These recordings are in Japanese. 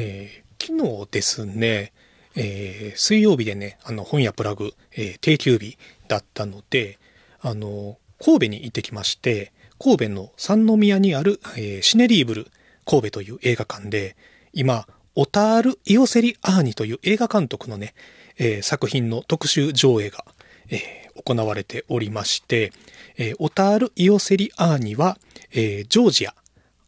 えー、昨日ですね、えー、水曜日でね、あの、本屋プラグ、えー、定休日だったので、あの、神戸に行ってきまして、神戸の三宮にある、えー、シネリーブル神戸という映画館で、今、オタール・イオセリ・アーニという映画監督のね、えー、作品の特集上映が、えー、行われておりまして、えー、オタール・イオセリ・アーニは、えジョージア、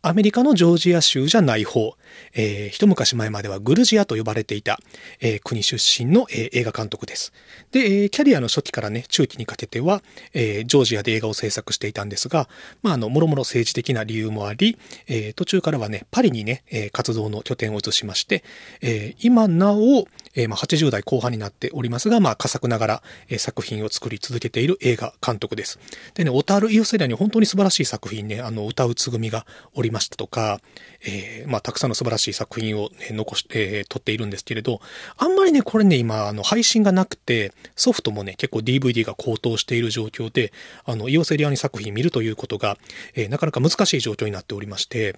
アメリカのジョージア州じゃない方、えー、一昔前まではグルジアと呼ばれていた、えー、国出身の、えー、映画監督です。で、え、キャリアの初期からね、中期にかけては、え、ジョージアで映画を制作していたんですが、まあ、あの、もろもろ政治的な理由もあり、え、途中からはね、パリにね、え、活動の拠点を移しまして、え、今なお、えー、まあ、80代後半になっておりますが、まあ、佳作ながら、えー、作品を作り続けている映画監督です。でね、オタール・イオセリアに本当に素晴らしい作品ね、あの、歌うつぐみがおりましたとか、えー、まあ、たくさんの素晴らしい作品を、ね、残して、えー、撮っているんですけれど、あんまりね、これね、今、あの、配信がなくて、ソフトもね、結構 DVD が高騰している状況で、あの、イオセリアニ作品見るということが、えー、なかなか難しい状況になっておりまして、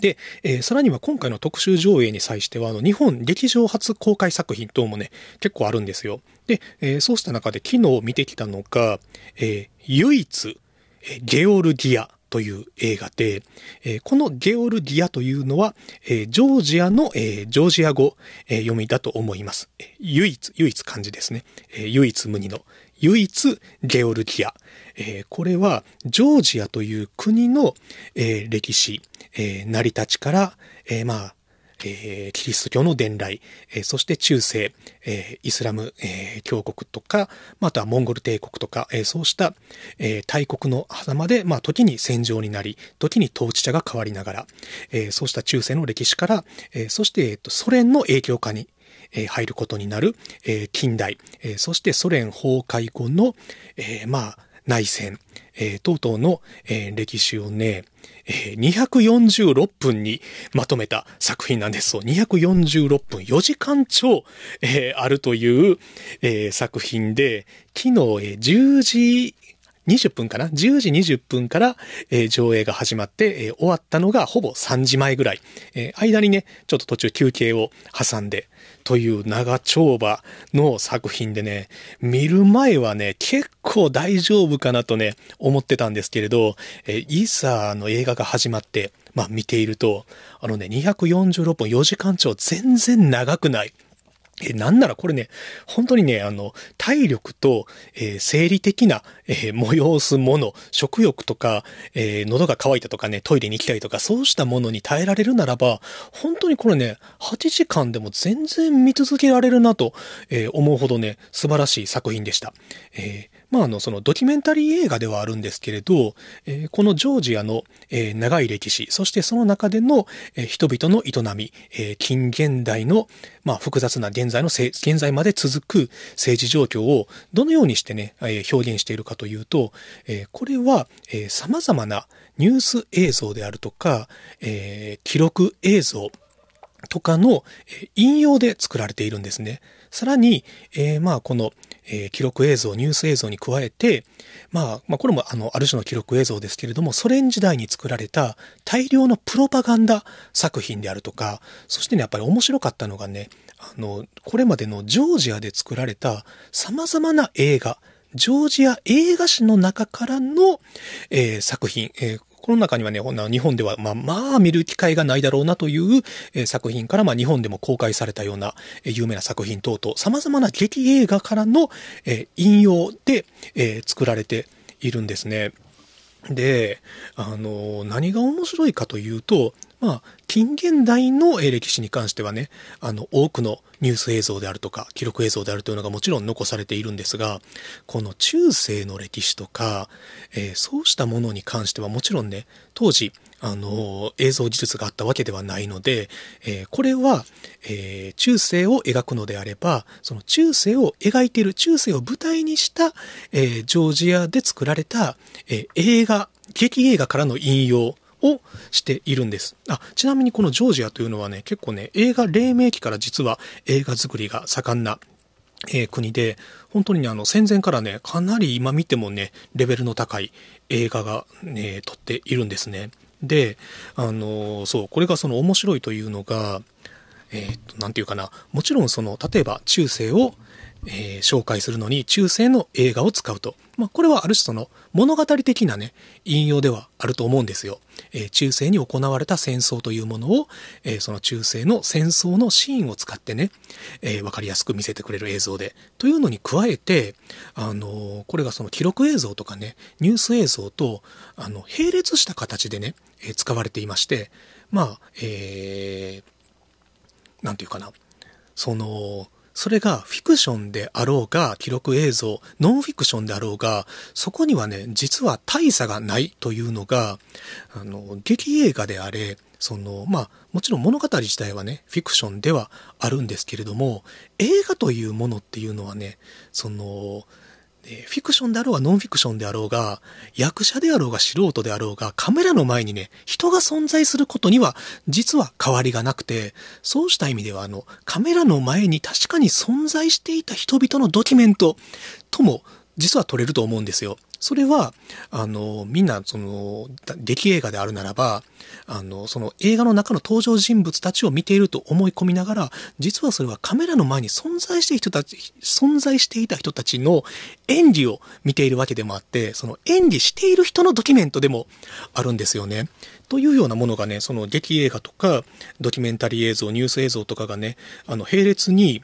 で、えー、さらには今回の特集上映に際しては、あの、日本劇場初公開作品等もね、結構あるんですよ。で、えー、そうした中で昨日見てきたのが、えー、唯一、えゲオルギアという映画で、え、このゲオルギアというのは、え、ジョージアの、え、ジョージア語、え読みだと思います。え唯一、唯一漢字ですね。え唯一無二の。唯一ゲオルギア。えこれは、ジョージアという国の、え歴史、え成り立ちから、えまあ、え、キリスト教の伝来、え、そして中世、え、イスラム、えー、教国とか、またはモンゴル帝国とか、え、そうした、え、大国の狭間で、まあ、時に戦場になり、時に統治者が変わりながら、え、そうした中世の歴史から、え、そして、えー、とソ連の影響下に、入ることになる、近代、そしてソ連崩壊後の、え、まあ、内戦、等々の、歴史をね、え、246分にまとめた作品なんです。そう、246分、4時間超、あるという、作品で、昨日、え、10時20分かな ?10 時20分から、上映が始まって、終わったのがほぼ3時前ぐらい。間にね、ちょっと途中休憩を挟んで、という長丁場の作品でね、見る前はね、結構大丈夫かなとね、思ってたんですけれど、えー、いざの映画が始まって、まあ見ていると、あのね、246本4時間超全然長くない。えなんならこれね、本当にね、あの、体力と、えー、生理的な、えー、催すもの、食欲とか、えー、喉が渇いたとかね、トイレに行きたいとか、そうしたものに耐えられるならば、本当にこれね、8時間でも全然見続けられるなと、え思うほどね、素晴らしい作品でした。えーまあ、あの、そのドキュメンタリー映画ではあるんですけれど、えー、このジョージアの、えー、長い歴史、そしてその中での、えー、人々の営み、え近現代の、まあ、複雑な現在の現在まで続く政治状況をどのようにしてね、え表現しているかというと、えこれは、え様々なニュース映像であるとか、え記録映像とかの引用で作られているんですね。さらに、えー、まあ、この、えー、記録映像、ニュース映像に加えて、まあ、まあ、これもあの、ある種の記録映像ですけれども、ソ連時代に作られた大量のプロパガンダ作品であるとか、そしてね、やっぱり面白かったのがね、あの、これまでのジョージアで作られた様々な映画、ジョージア映画史の中からの、えー、作品、えー、この中にはね、日本では、まあ、まあ、見る機会がないだろうなという、え作品から、まあ、日本でも公開されたような、え有名な作品等々、様々な劇映画からの、え引用で、え作られているんですね。で、あの、何が面白いかというと、まあ、近現代の歴史に関してはね、あの、多くのニュース映像であるとか、記録映像であるというのがもちろん残されているんですが、この中世の歴史とか、えー、そうしたものに関してはもちろんね、当時、あの、映像技術があったわけではないので、えー、これは、えー、中世を描くのであれば、その中世を描いている中世を舞台にした、えー、ジョージアで作られた、え映画、劇映画からの引用をしているんです。あ、ちなみにこのジョージアというのはね、結構ね、映画黎明期から実は映画作りが盛んなえー、国で、本当にね、あの、戦前からね、かなり今見てもね、レベルの高い映画がね、撮っているんですね。で、あの、そう、これがその面白いというのが、えっ、と、なんていうかな、もちろんその、例えば中世を、えー、紹介するのに中世の映画を使うと。まあ、これはある種その物語的なね、引用ではあると思うんですよ。えー、中世に行われた戦争というものを、えー、その中世の戦争のシーンを使ってね、えわかりやすく見せてくれる映像で。というのに加えて、あのこれがその記録映像とかね、ニュース映像と、あの、並列した形でね、え使われていまして、まあ、えー、なんていうかな、その、それがフィクションであろうが、記録映像、ノンフィクションであろうが、そこにはね、実は大差がないというのが、あの、劇映画であれ、その、まあ、もちろん物語自体はね、フィクションではあるんですけれども、映画というものっていうのはね、その、フィクションであろうがノンフィクションであろうが、役者であろうが素人であろうが、カメラの前にね、人が存在することには、実は変わりがなくて、そうした意味では、あの、カメラの前に確かに存在していた人々のドキュメントとも、実は撮れると思うんですよ。それは、あの、みんな、その、劇映画であるならば、あの、その映画の中の登場人物たちを見ていると思い込みながら、実はそれはカメラの前に存在している人たち、存在していた人たちの演技を見ているわけでもあって、その演技している人のドキュメントでもあるんですよね。というようなものがね、その劇映画とか、ドキュメンタリー映像、ニュース映像とかがね、あの、並列に、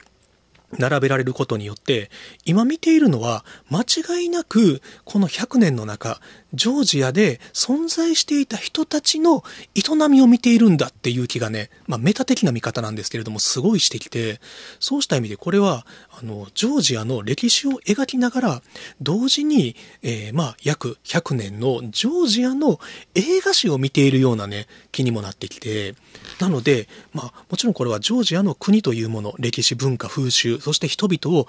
並べられることによって、今見ているのは間違いなくこの100年の中、ジョージアで存在していた人たちの営みを見ているんだっていう気がね、まあメタ的な見方なんですけれども、すごいしてきて、そうした意味でこれは、あの、ジョージアの歴史を描きながら、同時に、えー、まあ約100年のジョージアの映画史を見ているようなね、気にもなってきて、なので、まあもちろんこれはジョージアの国というもの、歴史文化風習、そして人々を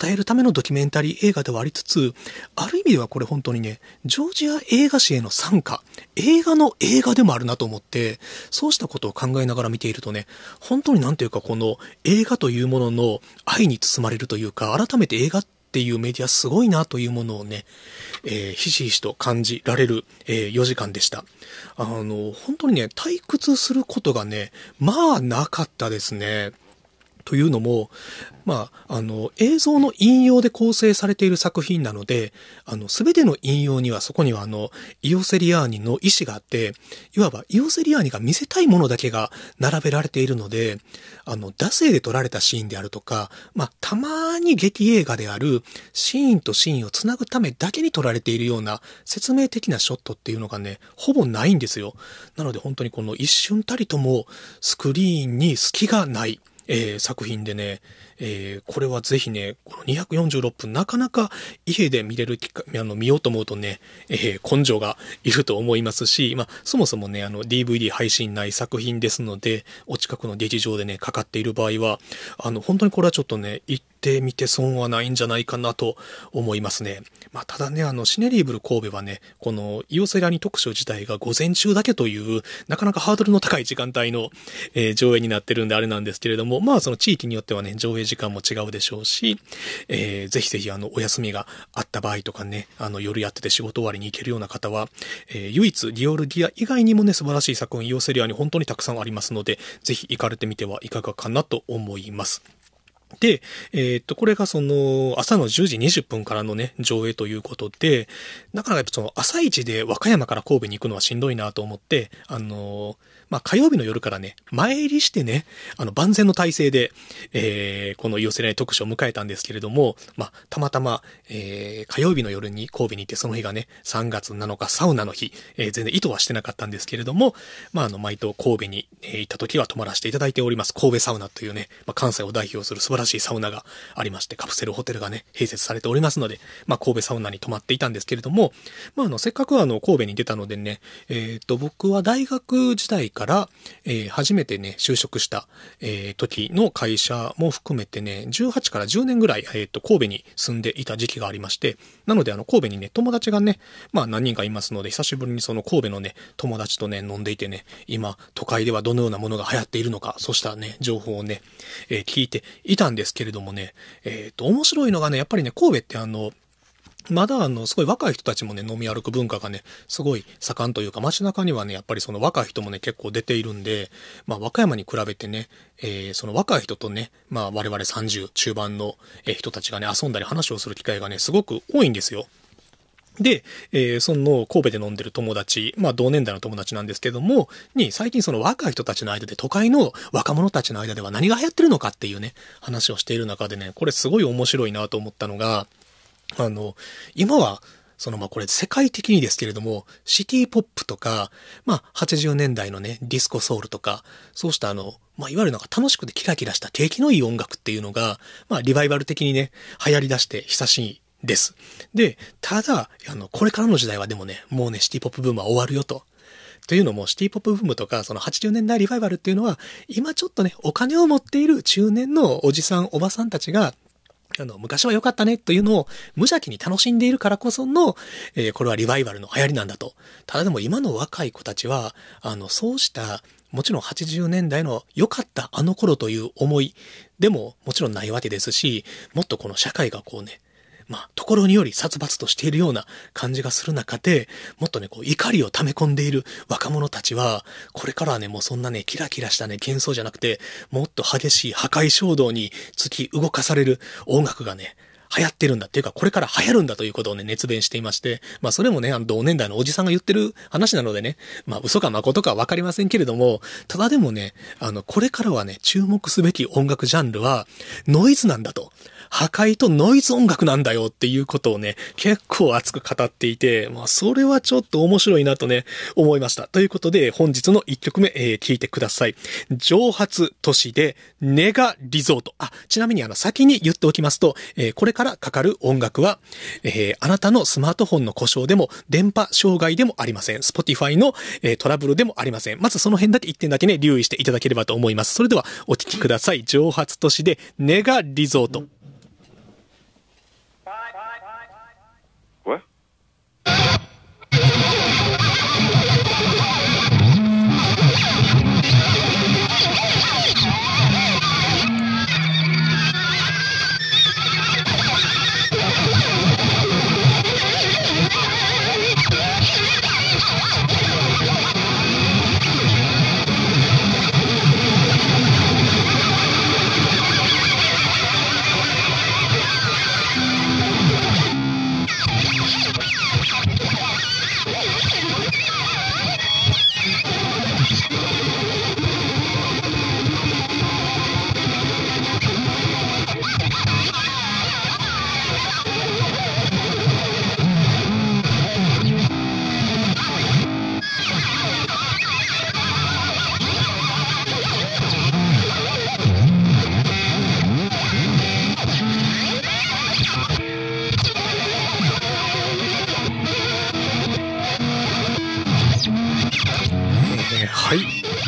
伝えるためのドキュメンタリー映画ではありつつ、ある意味ではこれ本当にね、ジョージ映画史への参加、映画の映画でもあるなと思って、そうしたことを考えながら見ているとね、本当になんていうかこの映画というものの愛に包まれるというか、改めて映画っていうメディアすごいなというものをね、えー、ひしひしと感じられる、えー、4時間でした。あの、本当にね、退屈することがね、まあなかったですね。というのも、まあ、あの、映像の引用で構成されている作品なので、あの、すべての引用にはそこにはあの、イオセリアーニの意思があって、いわばイオセリアーニが見せたいものだけが並べられているので、あの、惰性で撮られたシーンであるとか、まあ、たまに劇映画であるシーンとシーンをつなぐためだけに撮られているような説明的なショットっていうのがね、ほぼないんですよ。なので本当にこの一瞬たりともスクリーンに隙がない。えー、作品でね、えー、これはぜひね、この246分、なかなか家で見れるあの、見ようと思うとね、えー、根性がいると思いますし、まあ、そもそもね、あの、DVD 配信ない作品ですので、お近くの劇場でね、かかっている場合は、あの、本当にこれはちょっとね、行ってみて損はないんじゃないかなと思いますね。まあ、ただね、あの、シネリーブル神戸はね、この、イオセラニ特集自体が午前中だけという、なかなかハードルの高い時間帯の、えー、上映になってるんであれなんですけれども、まあ、その地域によってはね、上映時間も違うでしょうし、えー、ぜひぜひあの、お休みがあった場合とかね、あの、夜やってて仕事終わりに行けるような方は、えー、唯一、リオルディア以外にもね、素晴らしい作品、ヨーセリアに本当にたくさんありますので、ぜひ行かれてみてはいかがかなと思います。で、えー、っと、これがその、朝の10時20分からのね、上映ということで、なかなかやっぱその、朝一で和歌山から神戸に行くのはしんどいなと思って、あのーまあ、火曜日の夜からね、前入りしてね、あの、万全の体制で、えー、この寄せない特集を迎えたんですけれども、まあ、たまたま、えー、火曜日の夜に神戸に行って、その日がね、3月7日サウナの日、えー、全然意図はしてなかったんですけれども、まあ、あの、毎度神戸に、え行った時は泊まらせていただいております、神戸サウナというね、まあ、関西を代表する素晴らしいサウナがありまして、カプセルホテルがね、併設されておりますので、まあ、神戸サウナに泊まっていたんですけれども、まあ、あの、せっかくあの、神戸に出たのでね、えっ、と、僕は大学時代から、えー、初めてね、就職した、えー、時の会社も含めてね、18から10年ぐらい、えっ、ー、と、神戸に住んでいた時期がありまして、なので、あの、神戸にね、友達がね、まあ何人かいますので、久しぶりにその神戸のね、友達とね、飲んでいてね、今、都会ではどのようなものが流行っているのか、そうしたね、情報をね、えー、聞いていたんですけれどもね、えっ、と、面白いのがね、やっぱりね、神戸ってあの、まだあの、すごい若い人たちもね、飲み歩く文化がね、すごい盛んというか、街中にはね、やっぱりその若い人もね、結構出ているんで、まあ、和歌山に比べてね、えー、その若い人とね、まあ、我々30中盤の人たちがね、遊んだり話をする機会がね、すごく多いんですよ。で、えー、その神戸で飲んでる友達、まあ同年代の友達なんですけども、に最近その若い人たちの間で都会の若者たちの間では何が流行ってるのかっていうね、話をしている中でね、これすごい面白いなと思ったのが、あの、今は、そのまあこれ世界的にですけれども、シティポップとか、まあ80年代のね、ディスコソウルとか、そうしたあの、まあいわゆるなんか楽しくてキラキラした景気のいい音楽っていうのが、まあリバイバル的にね、流行り出して久しいです。で、ただ、あの、これからの時代はでもね、もうね、シティポップブームは終わるよと。というのも、シティポップブームとか、その80年代リバイバルっていうのは、今ちょっとね、お金を持っている中年のおじさん、おばさんたちが、あの、昔は良かったねというのを無邪気に楽しんでいるからこその、えー、これはリバイバルの流行りなんだと。ただでも今の若い子たちは、あの、そうした、もちろん80年代の良かったあの頃という思いでももちろんないわけですし、もっとこの社会がこうね、まあ、ところにより殺伐としているような感じがする中で、もっとね、こう、怒りを溜め込んでいる若者たちは、これからはね、もうそんなね、キラキラしたね、幻想じゃなくて、もっと激しい破壊衝動に突き動かされる音楽がね、流行ってるんだっていうか、これから流行るんだということをね、熱弁していまして、まあそれもね、あの同年代のおじさんが言ってる話なのでね、まあ嘘か誠かわかりませんけれども、ただでもね、あの、これからはね、注目すべき音楽ジャンルは、ノイズなんだと。破壊とノイズ音楽なんだよっていうことをね、結構熱く語っていて、まあそれはちょっと面白いなとね、思いました。ということで、本日の1曲目、えー、聞いてください。蒸発都市でネガリゾート。あ、ちなみにあの先に言っておきますと、えー、これからかかる音楽は、えー、あなたのスマートフォンの故障でも、電波障害でもありません。Spotify の、えー、トラブルでもありません。まずその辺だけ1点だけね、留意していただければと思います。それではお聴きください。蒸発都市でネガリゾート。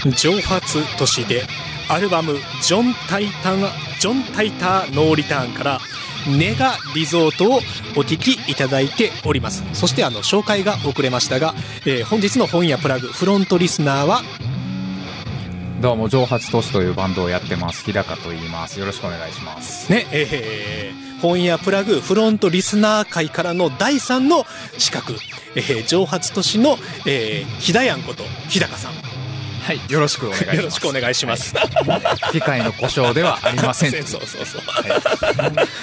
蒸発都市でアルバムジョン・タイタン、ジョン・タイター・ノーリターンからネガリゾートをお聞きいただいております。そしてあの紹介が遅れましたが、えー、本日の本屋プラグフロントリスナーはどうも蒸発都市というバンドをやってます。日高と言います。よろしくお願いします。ねえー、本屋プラグフロントリスナー会からの第3の資格、えー、蒸発都市の、えー、ひだやんこと日高さんはい、よろしくお願いします。よろしくお願いします。はい、機械の故障ではありません。そうそうそう。は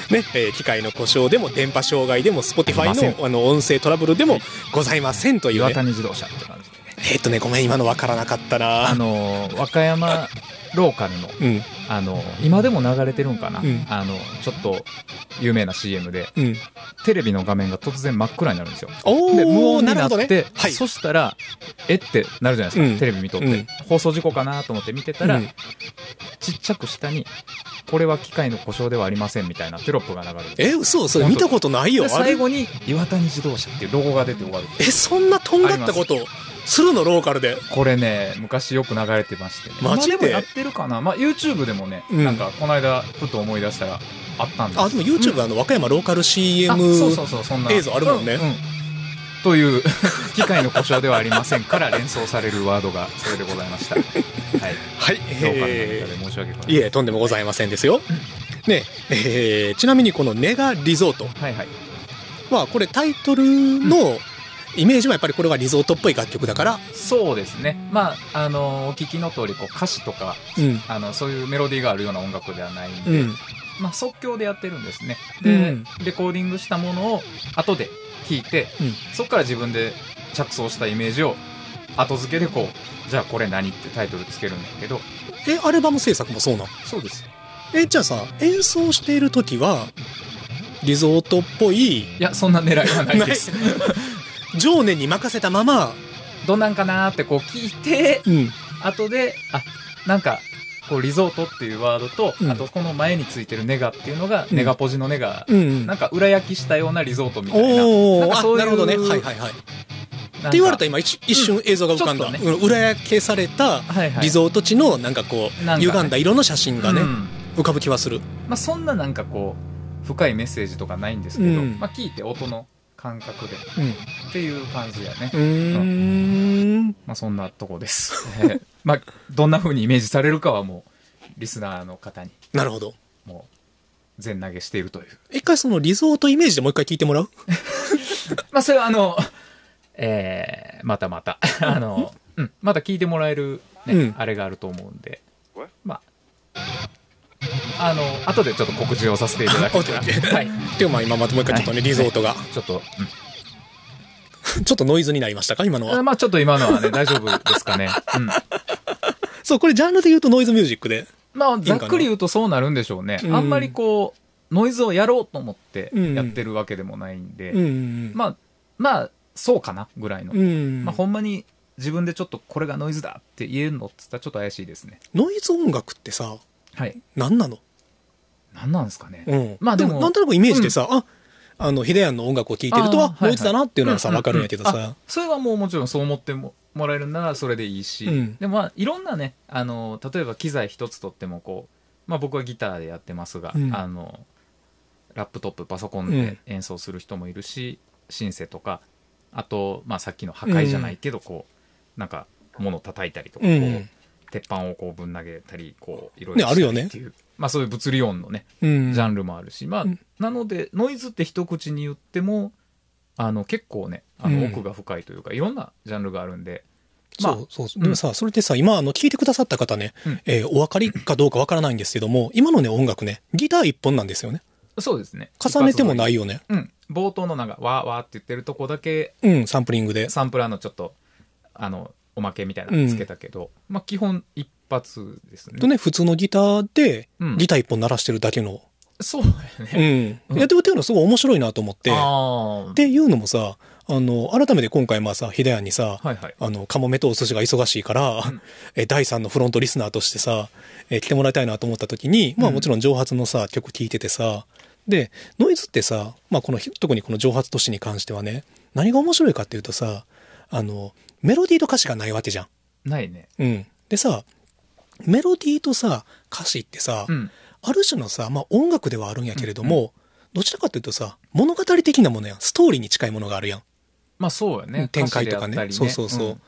い、ね、えー、機械の故障でも電波障害でも Spotify のあの音声トラブルでもございませんという、ね、岩谷自動車って感じでね。えー、っとね、ごめん、今のわからなかったな。あの和歌山ローカルの、うん、あの今でも流れてるんかな、うん、あのちょっと有名な CM で、うん、テレビの画面が突然真っ暗になるんですよ。で無音になって、ね。はい、そしたらえってなるじゃないですか、テレビ見とって、放送事故かなと思って見てたら、ちっちゃく下にこれは機械の故障ではありませんみたいなテロップが流れるえ嘘それ見たことないよ。最後に岩谷自動車っていうロゴが出て終わるえそんなとんがったことするのローカルで。これね昔よく流れてましてね。マジで？もやってるかな、まあ、YouTube でもね、うん、なんかこの間ふと思い出したらあったんです。あでも YouTube、うん、あの和歌山ローカル CM 映像あるもんね、うんうん、という 機械の故障ではありませんから連想されるワードがそれでございました。はい、はい、えー、申し訳ございません。いえとんでもございませんですよ。ねえー、ちなみにこのネガリゾート、はいはい。まあこれタイトルのイメージはやっぱりこれはリゾートっぽい楽曲だから。そうですね。まああのお聞きの通りこり歌詞とか、うん、あのそういうメロディーがあるような音楽ではないんで、うん、まあ、即興でやってるんですね。で、うん、レコーディングしたものを後で聞いて、そこから自分で着想したイメージを後付けでこうじゃあこれ何ってタイトルつけるんだけど。えアルバム制作もそうなんそうです。えじゃあさ演奏している時はリゾートっぽいいやそんな狙いはないです情念に任せたまま。どんなんかなってこう聞いて、うん、後であなんかこうリゾートっていうワードと、うん、あとこの前についてるネガっていうのが、うん、ネガポジのネガ、うん、なんか裏焼きしたようなリゾートみたいな。なんかそういうなるほどね。はいはいはい。って言われたら今一瞬映像が浮かんだ、ね、裏焼けされたリゾート地のなんかこう、ね、歪んだ色の写真がね、浮かぶ気はする、まあ、そんななんかこう深いメッセージとかないんですけど、まあ、聞いて音の感覚で、うん、っていう感じやね。うん。まあそんなとこです。え まあどんな風にイメージされるかはもうリスナーの方に。なるほど。もう全投げしているという。一回そのリゾートイメージでもう一回聞いてもらう？まあそれはあの、えー、またまた、あの、うん、また聞いてもらえるね、うん、あれがあると思うんで、まあ、あの、後でちょっと告知をさせていただきます。はい。でもまあ今またもう一回ちょっとね、リゾートが。ちょっと、うん、ちょっとノイズになりましたか？今のは。まあちょっと今のはね、大丈夫ですかね。うん。そう、これジャンルで言うとノイズミュージックで。まあざっくり言うとそうなるんでしょうね。あんまりこう、ノイズをやろうと思ってやってるわけでもないんで、まあ、まあ、そうかなぐらいの。まあほんまに自分でちょっとこれがノイズだって言えるのって言ったらちょっと怪しいですね。ノイズ音楽ってさ、はい。何なの？何なんですかね。うん。まあでも、なんとなくイメージでさ、うん、あ、あの、ヒデヤンの音楽を聴いてると、は、ノイズだなっていうのはさ、わかるんやけどさ。それはもうもちろんそう思ってもらえるならそれでいいし、うん、でもまあ、いろんなね、あの、例えば機材一つとってもこう、まあ僕はギターでやってますが、うん、あの、ラップトップ、パソコンで演奏する人もいるし、シンセとか、あと、まあさっきの破壊じゃないけど、こう、なんか、物叩いたりとか、こう、鉄板をこうぶん投げたり、こう、いろいろしてるっていう。ね、まあそういう物理音のね、うん、ジャンルもあるし、まあ、なので、ノイズって一口に言っても、あの、結構ね、あの、奥が深いというか、いろんなジャンルがあるんで、まあ、そうそうそう。でもさ、それってさ、今、あの、聞いてくださった方ね、うん、えー、お分かりかどうかわからないんですけども、今のね、音楽ね、ギター一本なんですよね。そうですね。重ねてもないよね。うん。冒頭のなんか、わーわーって言ってるとこだけ、うん、サンプリングで。サンプラーのちょっと、あの、おまけみたいなのつけたけど、うん、まあ基本一発ですね。とね、普通のギターで、ギター一本鳴らしてるだけの。そうだよね。うん。やってるっていうのはすごい面白いなと思って。っていうのもさ、あの、改めて今回まあさ、ヒデヤにさ、はいはい、あの、カモメとお寿司が忙しいから、うん、え、第3のフロントリスナーとしてさ、え、来てもらいたいなと思った時に、まあもちろん上発のさ、曲聴いててさ、で、ノイズってさ、まあこの、特にこの上発都市に関してはね、何が面白いかっていうとさ、あの、メロディーと歌詞がないわけじゃん。ないね。うん。でさ、メロディーとさ、歌詞ってさ、うん、ある種のさ、まあ音楽ではあるんやけれども、うんうん、どちらかというとさ、物語的なものやん。ストーリーに近いものがあるやん。まあそうやね。展開とかね。ねそうそうそう。うん、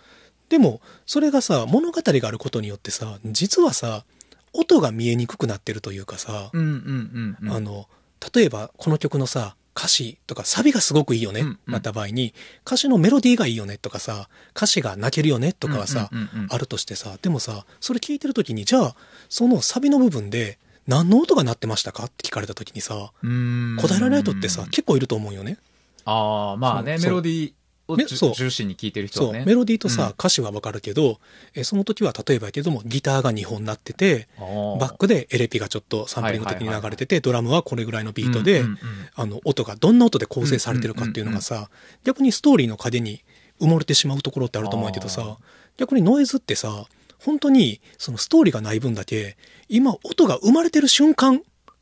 でも、それがさ、物語があることによってさ、実はさ、音が見えにくくなってるというかさ、あの、例えばこの曲のさ、歌詞とかサビがすごくいいよね、なった場合に、歌詞のメロディーがいいよねとかさ、歌詞が泣けるよねとかはさ、あるとしてさ、でもさ、それ聞いてる時に、じゃあ、そのサビの部分で、何の音が鳴ってましたかって聞かれた時にさ、答えられない人ってさ、結構いると思うよね。ああ、まあね、メロディー、を重視に聞いてる人はね。メロディーとさ、うん、歌詞はわかるけど、えその時は例えばやけども、ギターが2本なってて、バックでエレピがちょっとサンプリング的に流れてて、ドラムはこれぐらいのビートで、あの、音がどんな音で構成されてるかっていうのがさ、逆にストーリーの影に埋もれてしまうところってあると思うけどさ、逆にノイズってさ、本当にそのストーリーがない分だけ、今音が生まれてる瞬間っ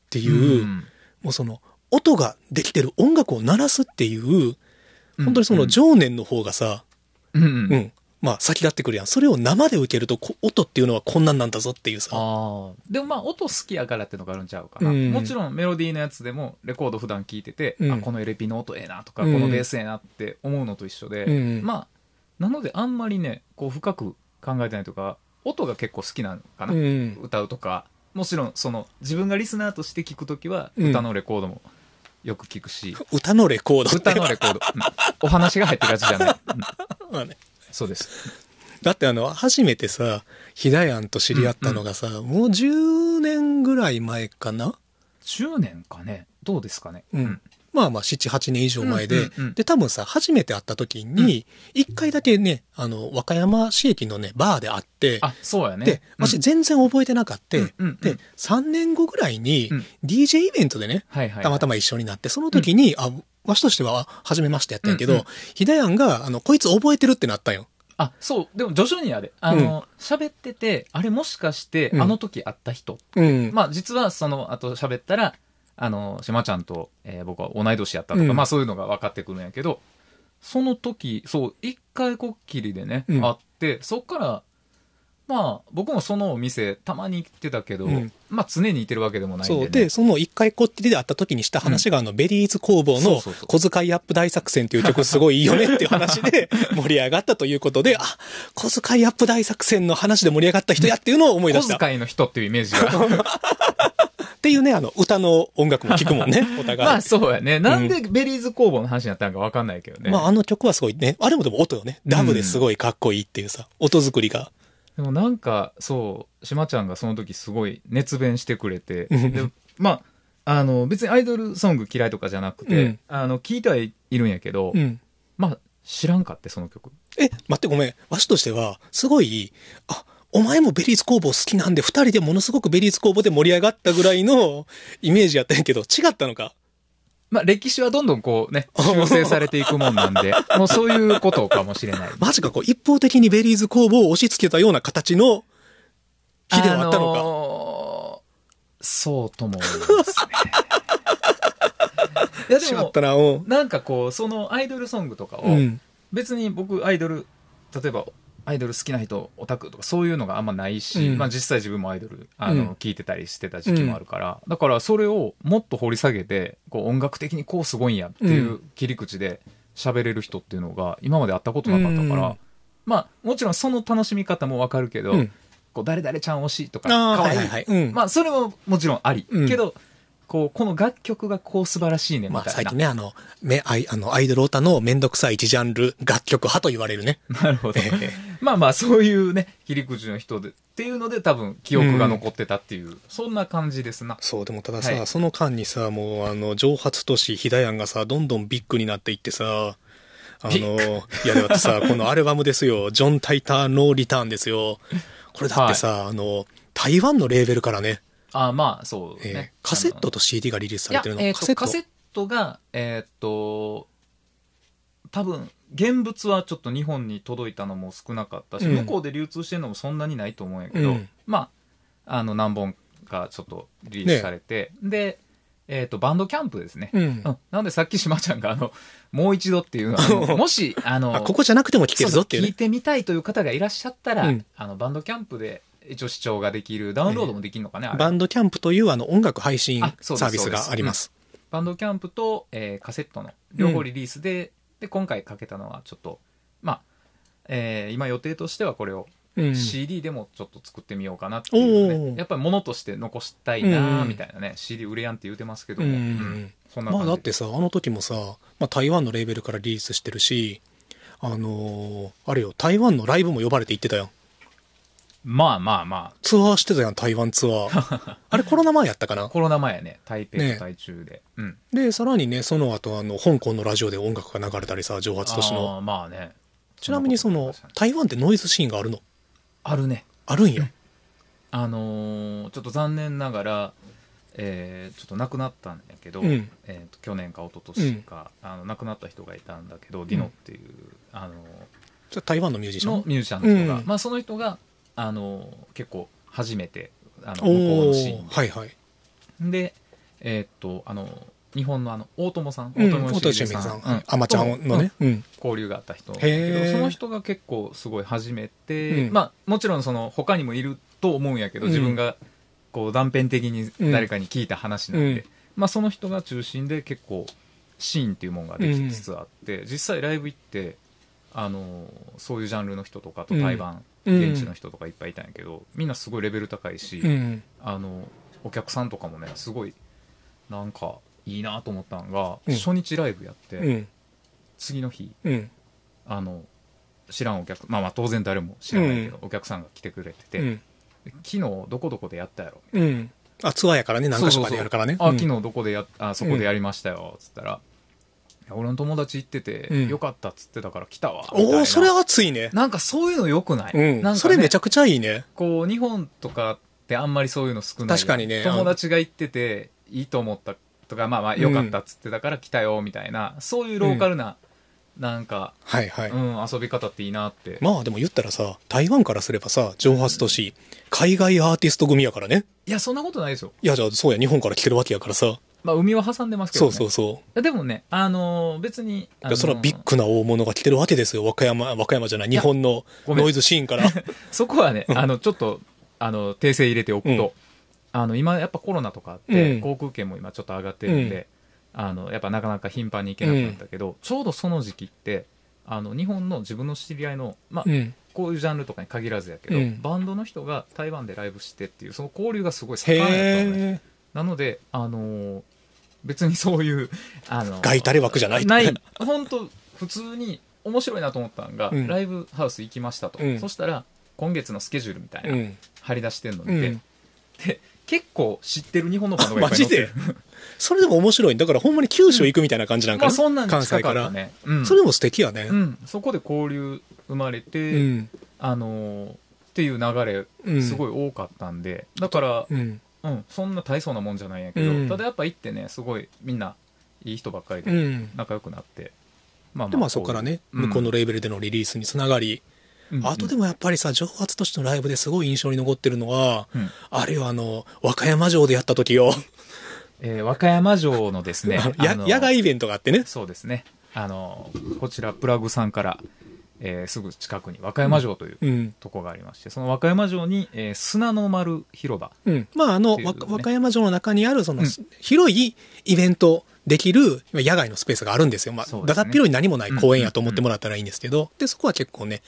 ていう、うん、もうその音ができてる音楽を鳴らすっていう本当にその情念の方がさ、うん、うん、まあ先立ってくるやん。それを生で受けると、音っていうのはこんなんなんだぞっていうさ。あでもまあ音好きやからっていうのがあるんちゃうかな。うん、もちろんメロディーのやつでもレコード普段聴いてて、うん、あ、このエレピの音ええなとか、このベースええなって思うのと一緒で、まあ、なのであんまりね、こう深く考えてないとか、音が結構好きなのかな。歌うとか。もちろんその自分がリスナーとして聞くときは歌のレコードもよく聞くし。歌のレコード歌のレコード。うん、お話が入ってるやつじゃない。うん、まあね。そうです。だってあの、初めてさ、ひだやんと知り合ったのがさ、うんうん、もう10年ぐらい前かな ?10 年かねどうですかねうん。まあまあ、7、8年以上前で、うんうんうん、で、多分さ、初めて会った時に、一回だけね、あの、和歌山市駅のね、バーで会って、あ、そうやね。で、私全然覚えてなかった、うん、で、3年後ぐらいに、DJ イベントでね、たまたま一緒になって、その時に、あ、わしとしては、初めましてやったんやけど、ひだやんが、あの、こいつ覚えてるってなったんよ。あ、そう。でも徐々にあれ。あの、喋、うん、ってて、あれもしかして、あの時会った人。うん、まあ実はその後喋ったら、あの、島ちゃんと、えー、僕は同い年やったとか、うん、まあそういうのが分かってくるんやけど、その時、そう、一回こっきりでね、うん、会って、そっから、まあ、僕もそのお店、たまに行ってたけど、うん、まあ常にいてるわけでもないんで、ね、そう。で、その一回こっきりで会った時にした話が、あの、 Berryz工房の小遣いアップ大作戦という曲すごいいいよねっていう話で 盛り上がったということで、あ、小遣いアップ大作戦の話で盛り上がった人やっていうのを思い出した。小遣いの人っていうイメージが。っていうね、あの、歌の音楽も聴くもんね、お互い。まあそうやね。なんで Berryz工房の話になったのかわかんないけどね。まああの曲はすごいね。あれもでも音よね。ダブですごいかっこいいっていうさ、音作りが。でもなんか、そう、しまちゃんがその時すごい熱弁してくれて、でまあ、あの、別にアイドルソング嫌いとかじゃなくて、うん、あの、聞いてはいるんやけど、うん、まあ、知らんかって、その曲。え、待ってごめん。わしとしては、すごい、あ、お前もベリーズ工房好きなんで、二人でものすごくベリーズ工房で盛り上がったぐらいのイメージやったんやけど、違ったのか？まあ、歴史はどんどんこうね、修正されていくもんなんで、もうそういうことかもしれない。マジか、こう、一方的にベリーズ工房を押し付けたような形の日ではあったのか？あのー、そうとも思いますね。いやでも、なんかこう、そのアイドルソングとかを、別に僕アイドル、例えばアイドル好きな人オタクとかそういうのがあんまないし、うん、まあ実際自分もアイドルあの、聞いてたりしてた時期もあるから、だからそれをもっと掘り下げてこう音楽的にこうすごいんやっていう切り口で喋れる人っていうのが今まで会ったことなかったから、まあもちろんその楽しみ方もわかるけど、こう誰々ちゃん推しとかい。はいはい、まあそれももちろんあり、けどこう、この楽曲がこう素晴らしいね、みたいな。まあ最近ね、あの、め、アイ、あの、アイドルオタのめんどくさい一ジャンル楽曲派と言われるね。なるほど。えー、まあまあ、そういうね、切り口の人で、っていうので多分記憶が残ってたっていう、うん、そんな感じですな。そう、でもたださ、はい、その間にさ、もう、あの、蒸発都市、ヒダヤンがさ、どんどんビッグになっていってさ、あの、いや、だってさ、このアルバムですよ、ジョン・タイター・ノー・リターンですよ。これだってさ、はい、あの、台湾のレーベルからね、あまあ、そうね、えー、カセットと CD がリリースされてるの？えー、カセット？カセットが、えー、っと、多分、現物はちょっと日本に届いたのも少なかったし、うん、向こうで流通してるのもそんなにないと思うんやけど、うん、まあ、あの、何本かちょっとリリースされて、ね、で、えっ、ー、と、バンドキャンプですね。うん。うん、なのでさっきしまちゃんが、あの、もう一度っていうのは、もし、あの、ここじゃなくても聞けるぞっていう、ね、聞いてみたいという方がいらっしゃったら、うん、あの、バンドキャンプで一応視聴ができる、ダウンロードもできるのかね、えー、バンドキャンプというあの音楽配信サービスがあります。バンドキャンプと、えー、カセットの両方リリースで、うん、で、今回かけたのはちょっと、まあ、えー、今予定としてはこれを CD でもちょっと作ってみようかなっていうね、うん、やっぱり物として残したいなみたいなね、うん、CD 売れやんって言うてますけども、うん、そんなまあだってさあの時もさ、まあ、台湾のレーベルからリリースしてるしあのー、あれよ台湾のライブも呼ばれて行ってたよまあまあまあ。ツアーしてたやん、台湾ツアー。あれコロナ前やったかな？コロナ前やね。台北と台中で。ね、うん。で、さらにね、その後、あの、香港のラジオで音楽が流れたりさ、蒸発都市の。あまあね。ちなみにその、台湾ってノイズシーンがあるの？あるね。あるんや。あのー、ちょっと残念ながら、えー、ちょっと亡くなったんやけど、うん、えーと、去年か一昨年か、うん、あの亡くなった人がいたんだけど、ディノっていう、あのー、台湾のミュージシャン？のミュージシャンの人が、まあ、その人があの結構初めてあの向こうのシーン。はいはい。でえー、っとあの日本のあの大友さん、大友しみさん、うん、アマちゃんのね、うん、交流があった人その人が結構すごい初めて、うん、まあもちろんその他にもいると思うんやけど、自分がこう断片的に誰かに聞いた話なんで、まあその人が中心で結構シーンっていうものができつつあって、実際ライブ行ってあのそういうジャンルの人とかと対バン、現地の人とかいっぱいいたんやけど、みんなすごいレベル高いし、あのお客さんとかもねすごいなんかいいなと思ったのが、うん、初日ライブやって、うん、次の日、うん、あの知らんお客まあまあ当然誰も知らないけど、お客さんが来てくれてて、昨日どこどこでやったやろ、うん、あツアーやからね何か所かでやるからね。あ昨日どこでやあそこでやりましたよっつったら、俺の友達行ってて、うん。よかったっつってたから来たわおおそれ熱いね。なんかそういうのよくない、うん、なんかねそれめちゃくちゃいいね。こう日本とかってあんまりそういうの少ない。確かにね。友達が行ってていいと思ったとかまあまあよかったっつってたから来たよみたいな、そういうローカルな、なんか、はいはい、うん、遊び方っていいなって。まあでも言ったらさ台湾からすればさ蒸発都市海外アーティスト組やからね。いやそんなことないですよ。いやじゃあそうや日本から来てるわけやからさまあ、海は挟んでますけど、ね、そうそうそう。でもね、あのー、別に。あのー、それはビッグな大物が来てるわけですよ。和歌山、和歌山じゃない、日本のノイズシーンから。そこはね、あの、ちょっと、あの、訂正入れておくと、うん、あの、今やっぱコロナとかあって、うん、航空券も今ちょっと上がってるんで、うん、あの、やっぱなかなか頻繁に行けなくなったけど、ちょうどその時期って、あの、日本の自分の知り合いの、まあ、こういうジャンルとかに限らずやけど、バンドの人が台湾でライブしてっていう、その交流がすごい盛んやったのね。なので、あのー別にそういう あの外タレ枠じゃないない。本当普通に面白いなと思ったのが、うん、ライブハウス行きましたと、うん、そしたら今月のスケジュールみたいな、うん、張り出してんの見て、で結構知ってる日本のバンドがいっぱい載ってるそれでも面白いだ。からほんまに九州行くみたいな感じなんか、まあ、そんなん関西から、ね。それも素敵やね、そこで交流生まれて、あのー、っていう流れすごい多かったんで、だから、うん、そんな大層なもんじゃないんやけど、うん、ただやっぱ行ってねすごいみんないい人ばっかりで仲良くなって、まあまあでまあそこからね、向こうのレーベルでのリリースにつながり、うん、あとでもやっぱりさ蒸発都市のライブですごい印象に残ってるのは、うん、あれはあの和歌山城でやった時よ。えー、和歌山城のですね 野外イベントがあってね。そうですね。あのこちらプラグさんからえー、すぐ近くに和歌山城というとこがありまして、うん、その和歌山城に、えー、砂の丸広場、うん、まああの、ね、和歌山城の中にあるその、うん、広いイベントできる野外のスペースがあるんですよ。まあ、ね、だから広い何もない公園やと思ってもらったらいいんですけど、で、そこは結構ね、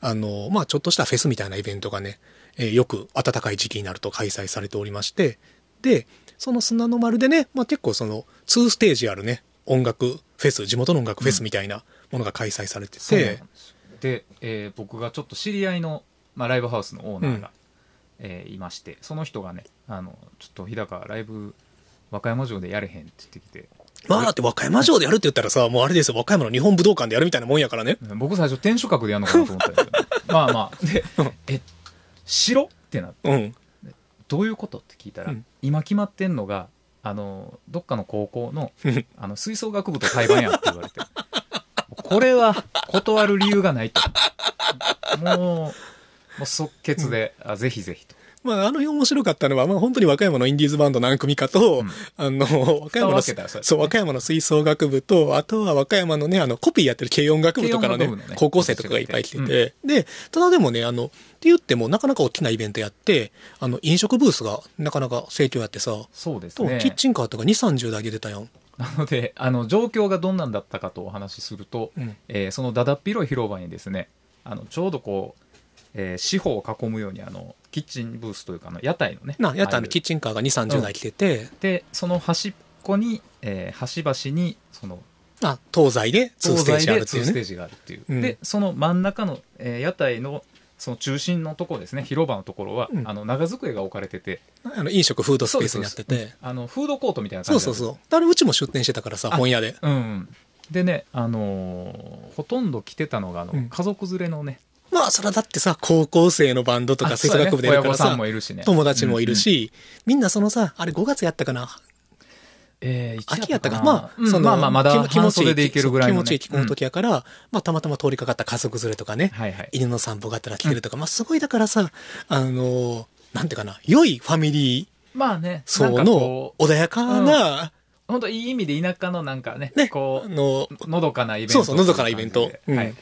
あの、まあ、ちょっとしたフェスみたいなイベントがね、えー、よく暖かい時期になると開催されておりまして、で、その砂の丸でね、まあ、結構その、2ステージあるね、音楽フェス、地元の音楽フェスみたいなものが開催されてて、で、えー、僕がちょっと知り合いの、まあ、ライブハウスのオーナーが、うん、えー、いましてその人がねあのちょっと日高ライブ和歌山城でやれへんって言ってきてまあだって和歌山城でやるって言ったらさもうあれですよ和歌山の日本武道館でやるみたいなもんやからね。僕最初天守閣でやるのかなと思ったけど まあまあ。で、え城ってなって、うん、どういうことって聞いたら、うん、今決まってんのがあのどっかの高校のあの吹奏楽部と対バンやって言われてこれは断る理由がないと。もう、もう即決で、うん、あぜひぜひと。まあ、あの日面白かったのは、まあ、本当に和歌山のインディーズバンド何組かと、うん、あの、和歌山の、そう、和歌山の吹奏楽部と、あとは和歌山のね、あの、コピーやってる軽音楽部とかのね、のね高校生とかがいっぱい来てて、うん、で、ただでもね、あの、って言っても、なかなか大きなイベントやって、あの、飲食ブースがなかなか盛況やってさ、そうですね。キッチンカーとか2、30台出たやん。なので、あの、状況がどんなんだったかとお話しすると、うん、えー、そのだだっ広い広場にですね、あの、ちょうどこう、えー、四方を囲むように、あの、キッチンブースというか、の屋台のね。な、屋台のキッチンカーが2、30台来てて、うん、で、その端っこに、えー、端々に、その、あ、東西で2ステージあるっていう、ね。ステージがあるっていう。うん、で、その真ん中の、えー、屋台のその中心のところですね広場のところは、うん、あの長机が置かれてて。あの飲食フードスペースになってて。あのフードコートみたいな感じそうそうそう。あれうちも出店してたからさ本屋で。うん。でねあのー、ほとんど来てたのがあの、うん、家族連れのね。まあ、それはだってさ、高校生のバンドとか吹奏楽部でやるからさ、ね、友達もいるし、うん。うん、みんなそのさ、あれ5月やったかな？えー、秋やったかまあ、その、まあまあまだ気持ちいい、でいけるぐらいの、ね、気持ちいい気候の時やから、うん、まあたまたま通りかかった家族連れとかね、はいはい、犬の散歩がてら来てるとか、うん、まあすごいだからさ、あのなんていうかな、良いファミリーまあね、層の穏やかな、本当いい意味で田舎のなんかね、ねこう、の、のどかなイベント。そうそう、のどかなイベント。うん、はい。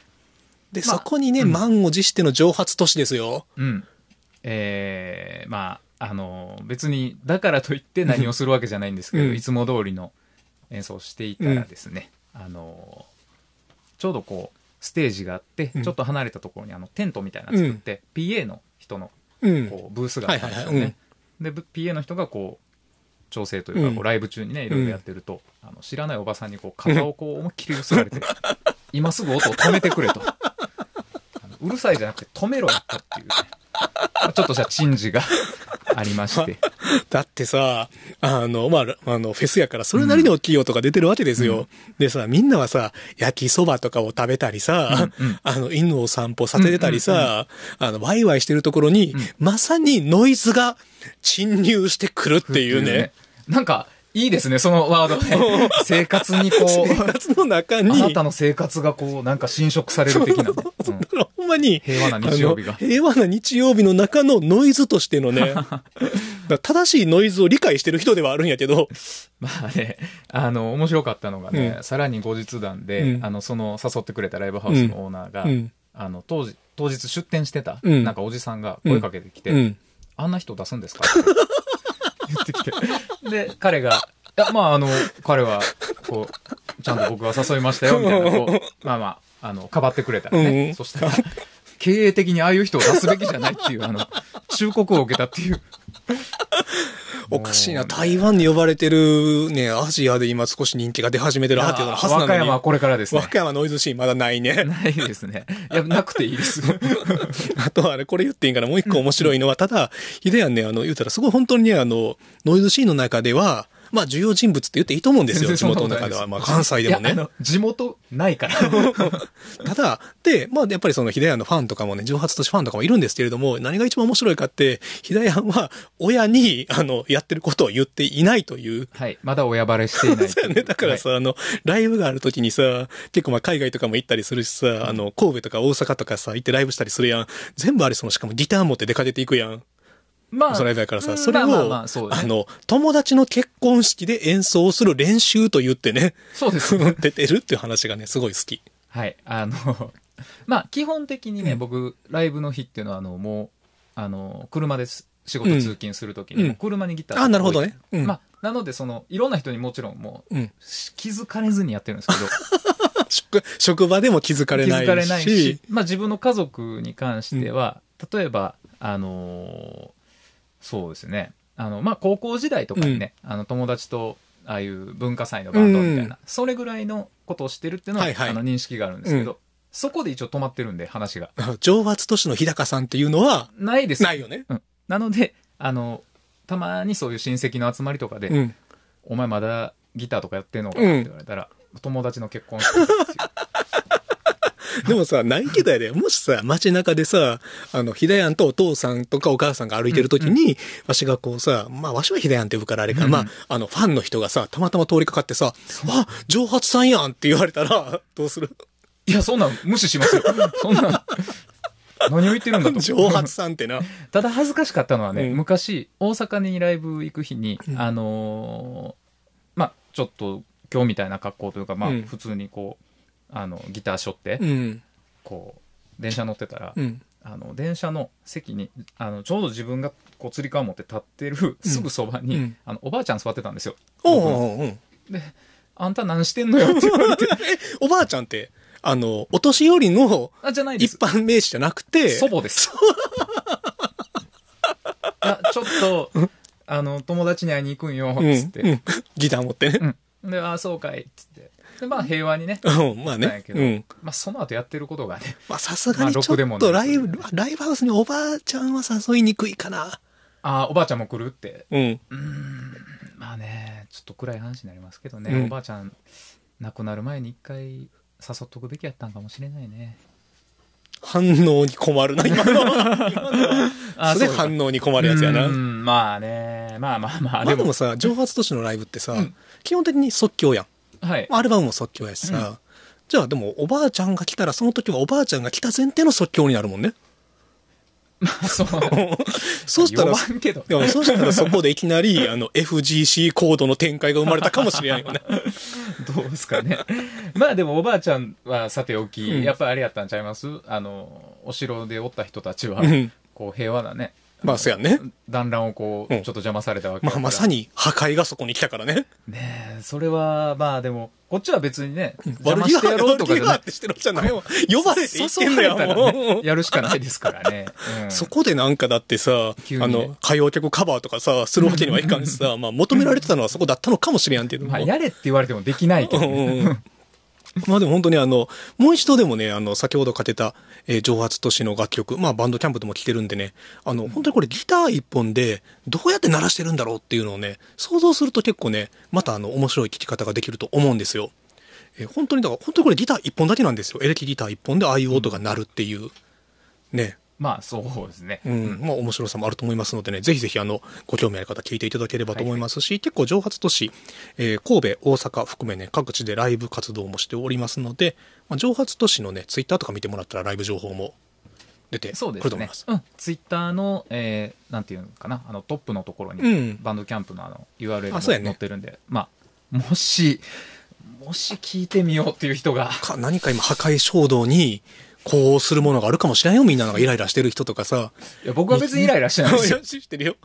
で、まあ、そこにね、満を持しての蒸発都市ですよ。うん。ええー、まあ、あの、別に、だからといって何をするわけじゃないんですけど、うん、いつも通りの、演奏していたらですね、うん、あのちょうどこうステージがあって、ちょっと離れたところにあのテントみたいなの作って、PA の人のこうブースがあったんですよね。で PA の人がこう調整というか、こうライブ中にねいろいろやってると、あの知らないおばさんにこう肩をこう思いっきり揺すられて、今すぐ音を止めてくれと。うるさいじゃなくて止めろやったっていうね。ちょっとした珍事がありまして。だってさ、あの、まあ、あの、フェスやからそれなりの大きい音が出てるわけですよ。うん、でさ、みんなはさ、焼きそばとかを食べたりさ、うんうん、あの、犬を散歩させてたりさ、あの、ワイワイしてるところに、うん、まさにノイズが侵入してくるっていうね。なんか、いいですね、そのワードね。生活にこう。生活の中に。あなたの生活がこう、なんか侵食される的な、ね。うん、ほんまに。平和な日曜日が。平和な日曜日の中のノイズとしてのね。正しいノイズを理解してる人ではあるんやけど。まあね、あの、面白かったのがね、うん、さらに後日談で、うん、あの、その誘ってくれたライブハウスのオーナーが、うん、あの、当時、当日出店してた、なんかおじさんが声かけてきて、あんな人出すんですか？って言ってきて。で、彼が、いや、まあ、あの、彼は、こう、ちゃんと僕は誘いましたよ、みたいな、こう、まあまあ、あの、かばってくれたらね。うん、そしたら、経営的にああいう人を出すべきじゃないっていう、あの、忠告を受けたっていう。おかしいな。台湾に呼ばれてるね、アジアで今少し人気が出始めてるはずなのに。和歌山はこれからですね。和歌山ノイズシーンまだないね。ないですね。いや、なくていいです。あとあれ、これ言っていいんかな。もう一個面白いのは、ただ、ヒデヤンね、あの、言うたらすごい本当にね、あの、ノイズシーンの中では、まあ、重要人物って言っていいと思うんですよ、地元の中では。まあ、関西でもね。地元ないから。ただ、で、まあ、やっぱりその、ヒデヤンのファンとかもね、蒸発都市ファンとかもいるんですけれども、何が一番面白いかって、ヒデヤンは、親に、あの、やってることを言っていないという。はい。まだ親バレしていないそうね。だからさ、はい、あの、ライブがある時にさ、結構まあ、海外とかも行ったりするしさ、あの、神戸とか大阪とかさ、行ってライブしたりするやん。全部あれその、しかもギター持って出かけていくやん。まあ、それだからさ、それを、まあまあそうね、あの、友達の結婚式で演奏する練習と言ってね、そうです、ね、出てるっていう話がね、すごい好き。はい。あの、まあ、基本的にね、うん、僕、ライブの日っていうのは、あの、もう、あの、車です。仕事通勤するときに、うん、車にギターあ、なるほどね。う。ん、まあ、なので、その、いろんな人にもちろんもう、気づかれずにやってるんですけど、職職場でも気づかれないし。気づかれないし、まあ自分の家族に関しては、例えば、あのーそうですね。あの、まあ、高校時代とかにね、うん、あの、友達と、ああいう文化祭のバンドみたいな、うん、それぐらいのことをしてるっていうのは、はいはい、あの、認識があるんですけど、うん、そこで一応止まってるんで、話が。上圧都市の日高さんっていうのは、ないです。ないよね。うん。なので、あの、たまにそういう親戚の集まりとかで、お前まだギターとかやってんのかって言われたら、友達の結婚式ですよ。でもさ、ないけどやで、もしさ、街中でさ、あの、ひだやんとお父さんとかお母さんが歩いてる時に、うんうん、わしがこうさ、まあ、わしはひだやんって呼ぶからあれか、うん、まあ、あの、ファンの人がさ、たまたま通りかかってさ、あ、蒸発さんやんって言われたら、どうする？いや、そんなん無視しますよ。そんな何を言ってるんだと。蒸発さんってな。ただ恥ずかしかったのはね、うん、昔、大阪にライブ行く日に、あのー、まあ、ちょっと、今日みたいな格好というか、まあ、普通にこう、あのギター背負って、うん、こう電車乗ってたら、うん、あの電車の席にあのちょうど自分がこうつり革持って立ってるすぐそばに、うん、あのおばあちゃん座ってたんですよ。で「あんた何してんのよ」って言われて。おばあちゃんってあのお年寄りの一般名詞じゃなくて祖母です。いやちょっとあの友達に会いに行くんよっつって、ギター持ってね。で「ああそうかい」っつって。で、まあ平和にね。うん、まあね。うん。まあその後やってることがね。まあさすがにちょっとライブ、ライブハウスにおばあちゃんは誘いにくいかな。ああ、おばあちゃんも来るって。うん。うん。まあね、ちょっと暗い話になりますけどね、うん、おばあちゃん亡くなる前に一回誘っとくべきやったんかもしれないね。反応に困るな、今の は。それ反応に困るやつやな。まあね、まあまあまあ。でもでもさ、蒸発都市のライブってさ、うん、基本的に即興やん。はい、アルバムも即興やしさ、うん、じゃあでもおばあちゃんが来たらその時はおばあちゃんが来た前提の即興になるもんね。まあそう。そしたら、そしたらそこでいきなり、あの、FGC コードの展開が生まれたかもしれないよね。どうですかね。まあでもおばあちゃんはさておき、うん、やっぱりあれやったんちゃいます？あの、お城でおった人たちは、こう平和なね、まあ、そうやね。団らんをこう、ちょっと邪魔されたわけまあ、まさに破壊がそこに来たからね。ねえ、それは、まあでも、こっちは別にね、邪魔してやろうとかじゃない。してるじゃないよ。呼ばれて言ってんのやもん、やるしかないですからね。そこでなんかだってさ、あの、歌謡曲カバーとかさ、するわけにはいかんしさ、まあ求められてたのはそこだったのかもしれんけど。まあ、やれって言われてもできないけど、まあでも本当にあの、もう一度でもね、あの、先ほどかけた、えー、蒸発都市の楽曲、まあバンドキャンプでも聴けるんでね、あの、本当にこれギター一本で、どうやって鳴らしてるんだろうっていうのをね、想像すると結構ね、またあの、面白い聴き方ができると思うんですよ。えー、本当に、だから本当にこれギター一本だけなんですよ。エレキギター一本でああいう音が鳴るっていう。ね。まあそうですね。うん。まあ面白さもあると思いますのでね、ぜひぜひあの、ご興味ある方聞いていただければと思いますし、はいはい、結構蒸発都市、えー、神戸、大阪含めね、各地でライブ活動もしておりますので、まあ、蒸発都市のね、ツイッターとか見てもらったらライブ情報も出てくると思います。うすね、うん。ツイッターの、えー、なんていうのかな、あの、トップのところに、うん、バンドキャンプのあの、URL が載ってるんで、ね、まあ、もし、もし聞いてみようっていう人が。か何か今破壊衝動にこうするものがあるかもしれんよ、みんながイライラしてる人とかさ。いや、僕は別にイライラしてないですよ。してるよ。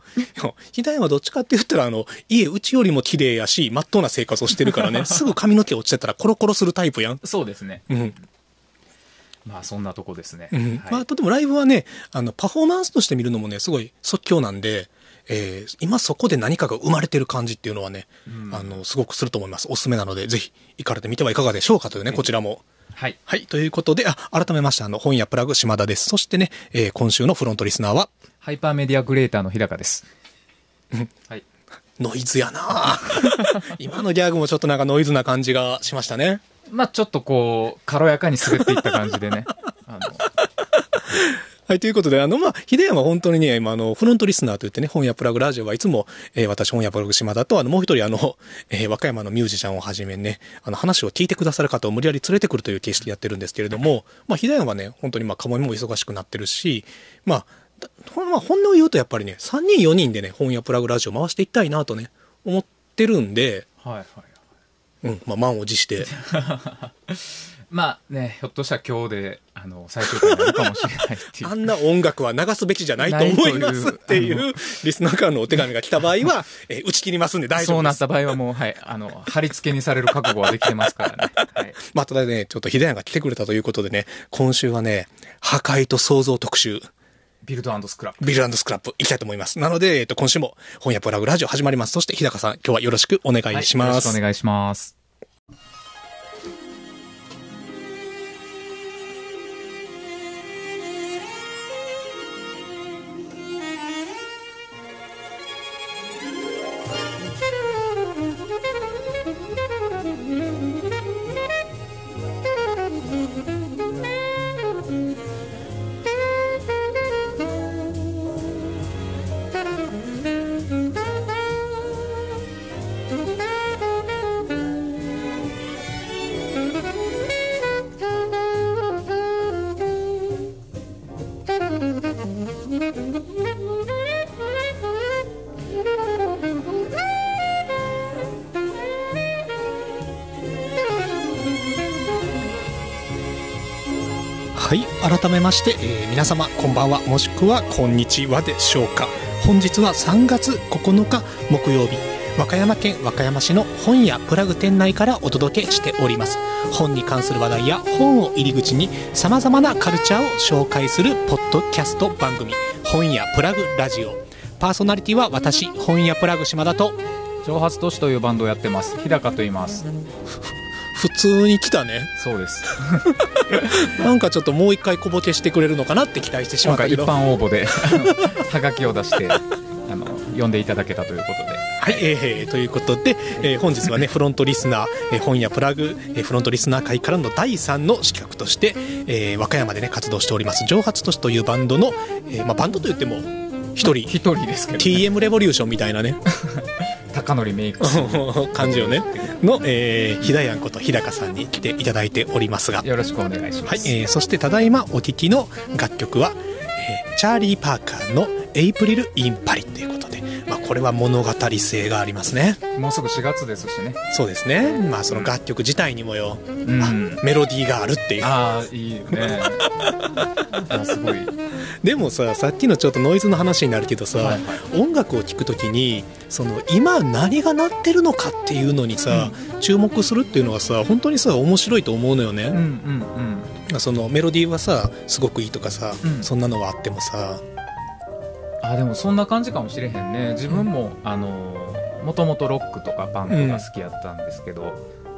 ひだやはどっちかって言ったら、あの、家、うちよりも綺麗やし、まっとうな生活をしてるからね、すぐ髪の毛落ちてたらコロコロするタイプやん。そうですね。うん。まあ、そんなとこですね。うん。はい、まあ、とてもライブはね、あの、パフォーマンスとして見るのもね、すごい即興なんで、えー、今そこで何かが生まれてる感じっていうのはね、うん、あの、すごくすると思います。おすすめなので、ぜひ行かれてみてはいかがでしょうかというね、こちらも。はい。はい。ということで、あ、改めまして、あの、本屋プラグ島田です。そしてね、えー、今週のフロントリスナーは、ハイパーメディアグレーターの日高です。はい。ノイズやな 今のギャグもちょっとなんかノイズな感じがしましたね。まあちょっとこう、軽やかに滑っていった感じでね。あのはい、ということで、あの、まあ、秀山本当にね、今、あの、フロントリスナーといってね、本屋プラグラジオはいつも、えー、私、本屋プラグ島田と、あの、もう一人、あの、えー、和歌山のミュージシャンをはじめね、あの、話を聞いてくださる方を無理やり連れてくるという形式でやってるんですけれども、まあ、秀山はね、本当に、まあ、かもめも忙しくなってるし、まあ、まあ、本音を言うとやっぱりね、3人4人でね、本屋プラグラジオ回していきたいなとね、思ってるんで、はいはい。うん、まあ、満を持して。まあね、ひょっとしたら今日で、あの、最終回になるかもしれないっていう。あんな音楽は流すべきじゃないと思いますっていう、リスナーからのお手紙が来た場合は、えー、打ち切りますんで大丈夫です。そうなった場合はもう、はい、あの、貼り付けにされる覚悟はできてますからね。はい。まあ、ただね、ちょっと秀谷が来てくれたということでね、今週はね、破壊と創造特集。ビルドスクラップ。ビルドスクラップ、いきたいと思います。なので、えっと、今週も、本屋プラグラジオ始まります。そして、日高さん、今日はよろしくお願いします。はい、よろしくお願いします。改めまして、えー、皆様こんばんはもしくはこんにちはでしょうか。本日は3月9日木曜日。和歌山県和歌山市の本屋プラグ店内からお届けしております。本に関する話題や本を入り口にさまざまなカルチャーを紹介するポッドキャスト番組。本屋プラグラジオ。パーソナリティは私本屋プラグ島田と蒸発都市というバンドをやってます。日高と言います 普通に来たね。そうです。なんかちょっともう一回小ボケしてくれるのかなって期待してしまったけど。一般応募で、はがきを出して、あの、呼んでいただけたということで。はい、えー、ということで、えー、本日はね、フロントリスナー、えー、本屋プラグ、えー、フロントリスナー会からの第3の資格として、えー、和歌山でね、活動しております、蒸発都市というバンドの、えー、まあ、バンドといっても、一人。一人ですけど、ね、TM レボリューションみたいなね。高則メイク 感じをねの、えー、ひだやんこと日高さんに来ていただいておりますが。よろしくお願いします、はいえー、そしてただいまお聴きの楽曲は、えー、チャーリー・パーカーの「エイプリル・イン・パリ」ということで、まあ、これは物語性がありますね。もうすぐ4月ですしね。そうですね。まあその楽曲自体にもよ、うん、メロディーがあるっていう。ああいいよね。あすごいでもささっきのちょっとノイズの話になるけどさ、はいはい、音楽を聴くときにその今何が鳴ってるのかっていうのにさ、うん、注目するっていうのはさ本当にさ面白いと思うのよね、うんうんうん、そのメロディーはさすごくいいとかさ、うん、そんなのはあってもさ。あでもそんな感じかもしれへんね。自分も、あのもともとロックとかパンクが好きやったんですけど、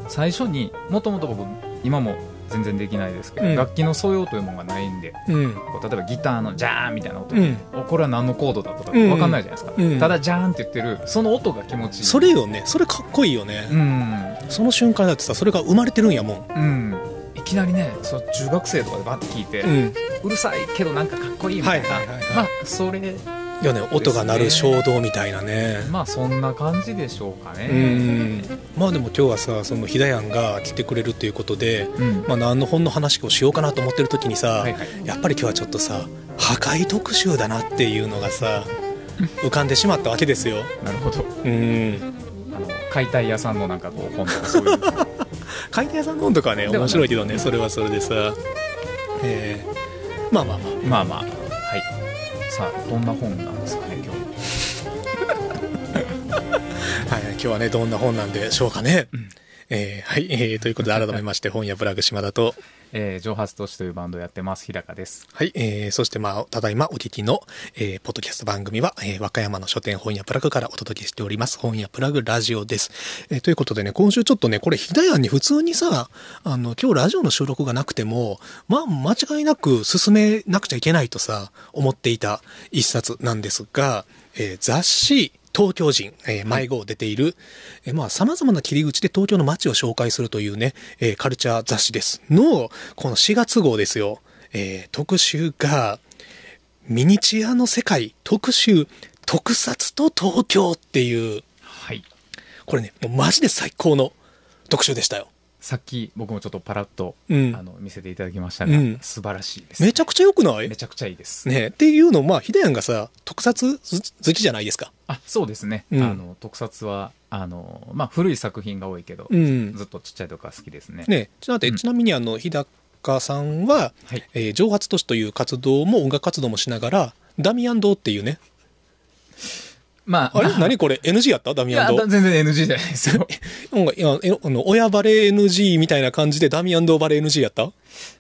最初にもともと僕今も全然できないですけど、うん、楽器の素養というものがないんで、うん、こう例えばギターのジャーンみたいな音、うん、これは何のコードだとか分かんないじゃないですか、うん、ただジャーンって言ってるその音が気持ちいい。それよね。それかっこいいよね、その瞬間だってさそれが生まれてるんやもん、いきなりねそう中学生とかでバッて聞いて、うるさいけどなんかかっこいいみたいな、はいはいはいはい、まあそれよね音が鳴る衝動みたいなね。まあそんな感じでしょうかね。まあでも今日はさそのひだやんが来てくれるということで、うん、まあ、何の本の話をしようかなと思ってる時にさ、はいはい、やっぱり今日はちょっとさ破壊特集だなっていうのがさ 浮かんでしまったわけですよ。なるほど。うん。あの解体屋さんのなんかこう本とかそういう解体屋さんの本とかはね面白いけどねそれはそれでさ。えー、まあまあまあ。まあまあ。はいさあどんな本なんですかね今日。はい今日はねどんな本なんでしょうかね、うん、えー、はい、えー、ということで改めまして本屋ブラグ島田とえー、蒸発都市というバンドをやってます、日高です。はい、えー、そしてまあ、ただいまお聞きの、えー、ポッドキャスト番組は、えー、和歌山の書店本屋プラグからお届けしております、本屋プラグラジオです。えー、ということでね、今週ちょっとね、これ、ひだやんに普通にさ、あの、今日ラジオの収録がなくても、まあ、間違いなく進めなくちゃいけないとさ、思っていた一冊なんですが、えー、雑誌、東京人、えー、迷子出ている、はい、えー、まあ、様々な切り口で東京の街を紹介するというね、えー、カルチャー雑誌です。の、この4月号ですよ。えー、特集が、ミニチュアの世界特集、特撮と東京っていう。はい。これね、もうマジで最高の特集でしたよ。さっき僕もちょっとパラッと、うん、あの見せていただきましたが、うん、素晴らしいです、ね、めちゃくちゃ良くない？めちゃくちゃいいです。ね。っていうのまあヒデヤンがさ特撮好きじゃないですか。あそうですね、うん、あの特撮はあのまあ古い作品が多いけど、ずっとちっちゃいとか好きですね。ね。ちなちなみにあの日高さんは、はい、えー、蒸発都市という活動も音楽活動もしながらダミアンドっていうねまあ、あれ、まあ、何これ ?NG やった？ダミアンド。全然 NG じゃないですよ。いや、あの、親バレ NG みたいな感じでダミアンドバレ NG やった？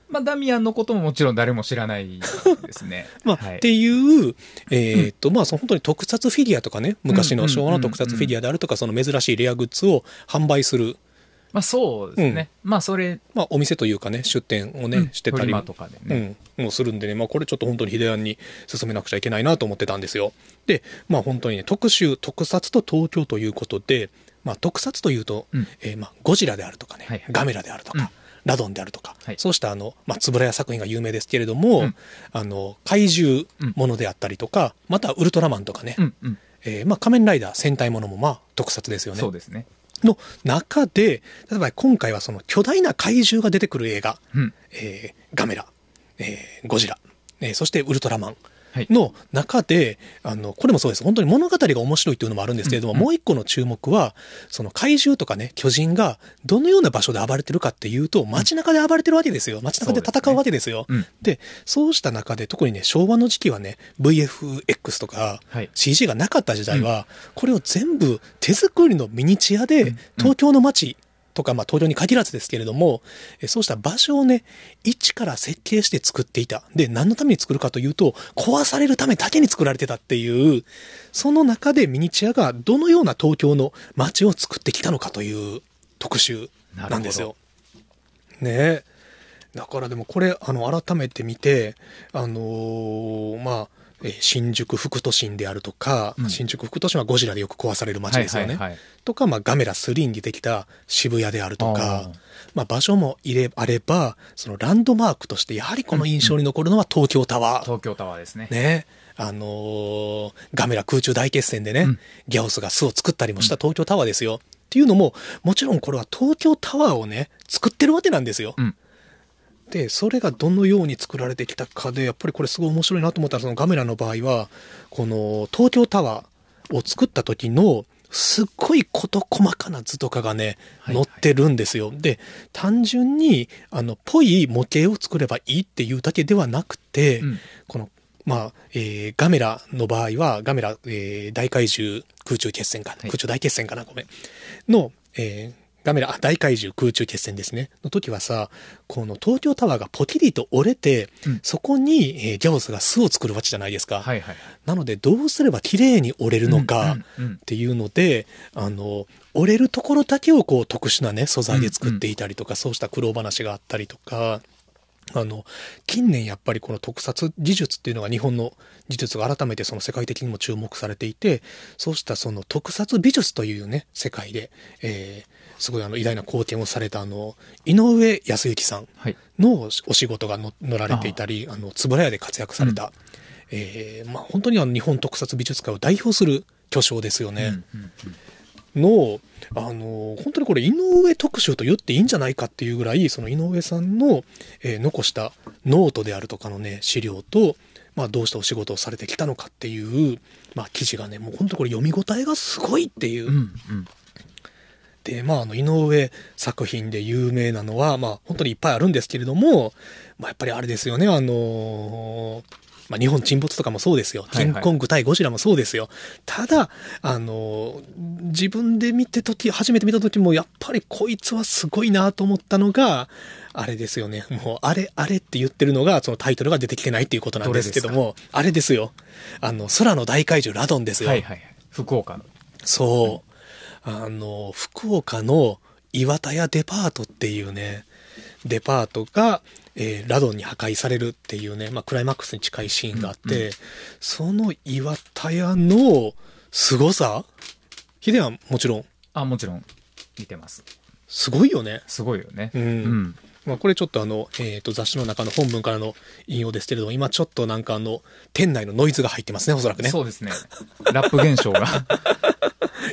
まあ、ダミアンのことももちろん誰も知らないですね。まあ、はい、っていう、えー、っと、うん、まあ、その本当に特撮フィギュアとかね、昔の昭和の特撮フィギュアであるとか、その珍しいレアグッズを販売する。まあそうですね。うん、まあそれ。まあお店というかね、出店をね、うん、してたり。とかでね。うん。もうするんでね、まあこれちょっと本当に秀庵に進めなくちゃいけないなと思ってたんですよ。で、まあ本当にね、特集、特撮と東京ということで、まあ特撮というと、うん、えー、まあゴジラであるとかね、はいはい、ガメラであるとか、うん、ラドンであるとか、はい、そうしたあの、まあ、円谷作品が有名ですけれども、うん、あの、怪獣ものであったりとか、またウルトラマンとかね、うんうん、えー、まあ仮面ライダー戦隊ものもまあ特撮ですよね。そうですね。の中で、例えば今回はその巨大な怪獣が出てくる映画、うん、えー、ガメラ、えー、ゴジラ、えー、そしてウルトラマン、の中で、あの、これもそうです。本当に物語が面白いっていうのもあるんですけれども、うんうん、もう一個の注目は、その怪獣とかね、巨人がどのような場所で暴れてるかっていうと、街中で暴れてるわけですよ。街中で戦うわけですよ。で、ねうん、そうした中で、特にね、昭和の時期はね、VFX とか CG がなかった時代は、これを全部手作りのミニチュアで、東京の街、とか、まあ、東京に限らずですけれども、そうした場所をね、一から設計して作っていた。で、何のために作るかというと、壊されるためだけに作られてたっていう、その中でミニチュアがどのような東京の街を作ってきたのかという特集なんですよ。ねだからでもこれ、あの、改めて見て、あのー、まあ、新宿副都心であるとか、うん、新宿副都心はゴジラでよく壊される街ですよね。はいはいはい、とか、まあ、ガメラ3に出てきた渋谷であるとか、まあ、場所も入れあれば、そのランドマークとしてやはりこの印象に残るのは東京タワー。東京タワーですね。ね。あのー、ガメラ空中大決戦でね、うん、ギャオスが巣を作ったりもした東京タワーですよ。っていうのも、もちろんこれは東京タワーをね、作ってるわけなんですよ。うんでそれがどのように作られてきたかでやっぱりこれすごい面白いなと思ったらそのガメラの場合はこの東京タワーを作った時のすっごい事細かな図とかがね、載ってるんですよ。で、単純に、あの、ぽい模型を作ればいいっていうだけではなくて、うん、このまあ、えー、ガメラの場合は、ガメラ、えー、大怪獣空中決戦か、はい、空中大決戦かな、ごめん。の、えー、ガメラ、大怪獣空中決戦ですね。の時はさ、この東京タワーがポキリと折れて、うん、そこに、えー、ギャオスが巣を作るわけじゃないですか。はいはい、なので、どうすれば綺麗に折れるのかっていうので、あの、折れるところだけをこう特殊なね、素材で作っていたりとか、うんうん、そうした苦労話があったりとか、あの、近年やっぱりこの特撮技術っていうのが日本の技術が改めてその世界的にも注目されていて、そうしたその特撮美術というね、世界で、えー、すごいあの偉大な貢献をされたあの、井上康之さんのお仕事が乗られていたり、はい、あの、つぶらやで活躍された、うん、えー、まあ本当にあの日本特撮美術界を代表する巨匠ですよね。の、あの、本当にこれ井上特集と言っていいんじゃないかっていうぐらい、その井上さんの、えー、残したノートであるとかのね、資料と、まあどうしたお仕事をされてきたのかっていう、まあ記事がね、もう本当これ読み応えがすごいっていう。うんうんで、まあ、あの、井上作品で有名なのは、まあ、本当にいっぱいあるんですけれども、まあ、やっぱりあれですよね、あのー、まあ、日本沈没とかもそうですよ。キングコング対ゴジラもそうですよ。ただ、あの、自分で見て時、初めて見た時も、やっぱりこいつはすごいなと思ったのが、あれですよね。もう、あれ、あれって言ってるのが、そのタイトルが出てきてないっていうことなんですけども、あれですよ。あの、空の大怪獣ラドンですよ。はいはい。福岡の。そう。あの、福岡の岩田屋デパートっていうね、デパートが、えー、ラドンに破壊されるっていうね、まあ、クライマックスに近いシーンがあって、うんうん、その岩田屋の凄さ？ヒデはもちろん。あ、もちろん、見てます。すごいよね。すごいよね。うん。うん、まあ、これちょっとあの、えっ、ー、と、雑誌の中の本文からの引用ですけれども、今ちょっとなんかあの、店内のノイズが入ってますね、おそらくね。そうですね。ラップ現象が。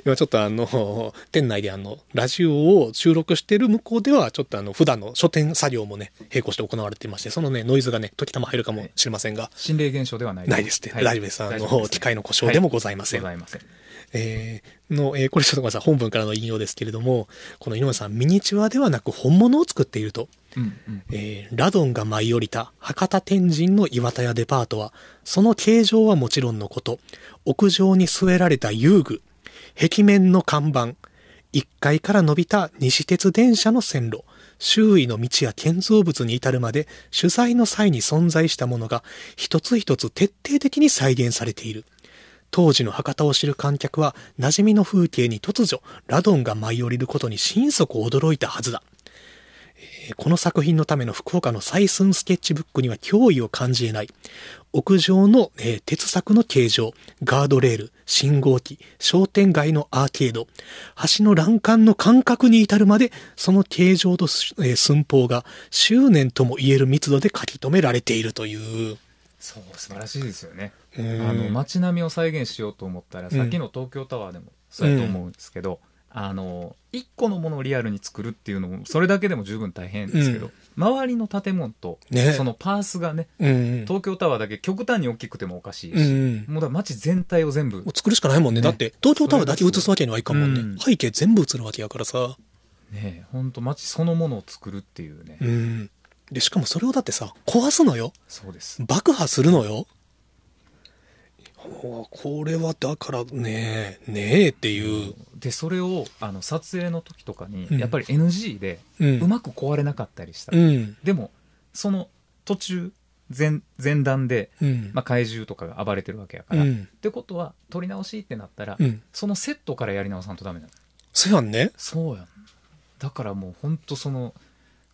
今ちょっとあの、店内であの、ラジオを収録してる向こうでは、ちょっとあの、普段の書店作業もね、並行して行われていまして、そのね、ノイズがね、時たま入るかもしれませんが。心霊現象ではないないですって。はい、大丈夫です。あの、機械の故障でもございません。はい、ございません。えー、の、えー、これちょっとごめんなさい、本文からの引用ですけれども、この井上さん、ミニチュアではなく本物を作っていると。うんうん、えー、ラドンが舞い降りた博多天神の岩田屋デパートは、その形状はもちろんのこと、屋上に据えられた遊具、壁面の看板、1階から伸びた西鉄電車の線路、周囲の道や建造物に至るまで取材の際に存在したものが一つ一つ徹底的に再現されている。当時の博多を知る観客は馴染みの風景に突如ラドンが舞い降りることに心底驚いたはずだ。この作品のための福岡の採寸スケッチブックには脅威を感じ得ない。屋上の、えー、鉄柵の形状、ガードレール、信号機、商店街のアーケード、橋の欄干の間隔に至るまで、その形状と、えー、寸法が執念とも言える密度で書き留められているという。そう、素晴らしいですよね。あの、街並みを再現しようと思ったら、さっきの東京タワーでもそうやと思うんですけど、あの、一個のものをリアルに作るっていうのも、それだけでも十分大変ですけど、うん、周りの建物と、そのパースがね、ね東京タワーだけ極端に大きくてもおかしいし、うん、もうだ街全体を全部。作るしかないもんね。ねだって、東京タワーだけ映すわけにはいかんもんね。うん、背景全部映るわけやからさ。ね本当街そのものを作るっていうね。うん。で、しかもそれをだってさ、壊すのよ。そうです。爆破するのよ。これはだからねねえっていう。で、それを、あの、撮影の時とかに、やっぱり NG で、うまく壊れなかったりした。うん、でも、その途中、前、前段で、うん、まあ、怪獣とかが暴れてるわけやから。うん、ってことは、撮り直しってなったら、そのセットからやり直さんとダメなの。そうやんね。そうやん。だからもう、本当その、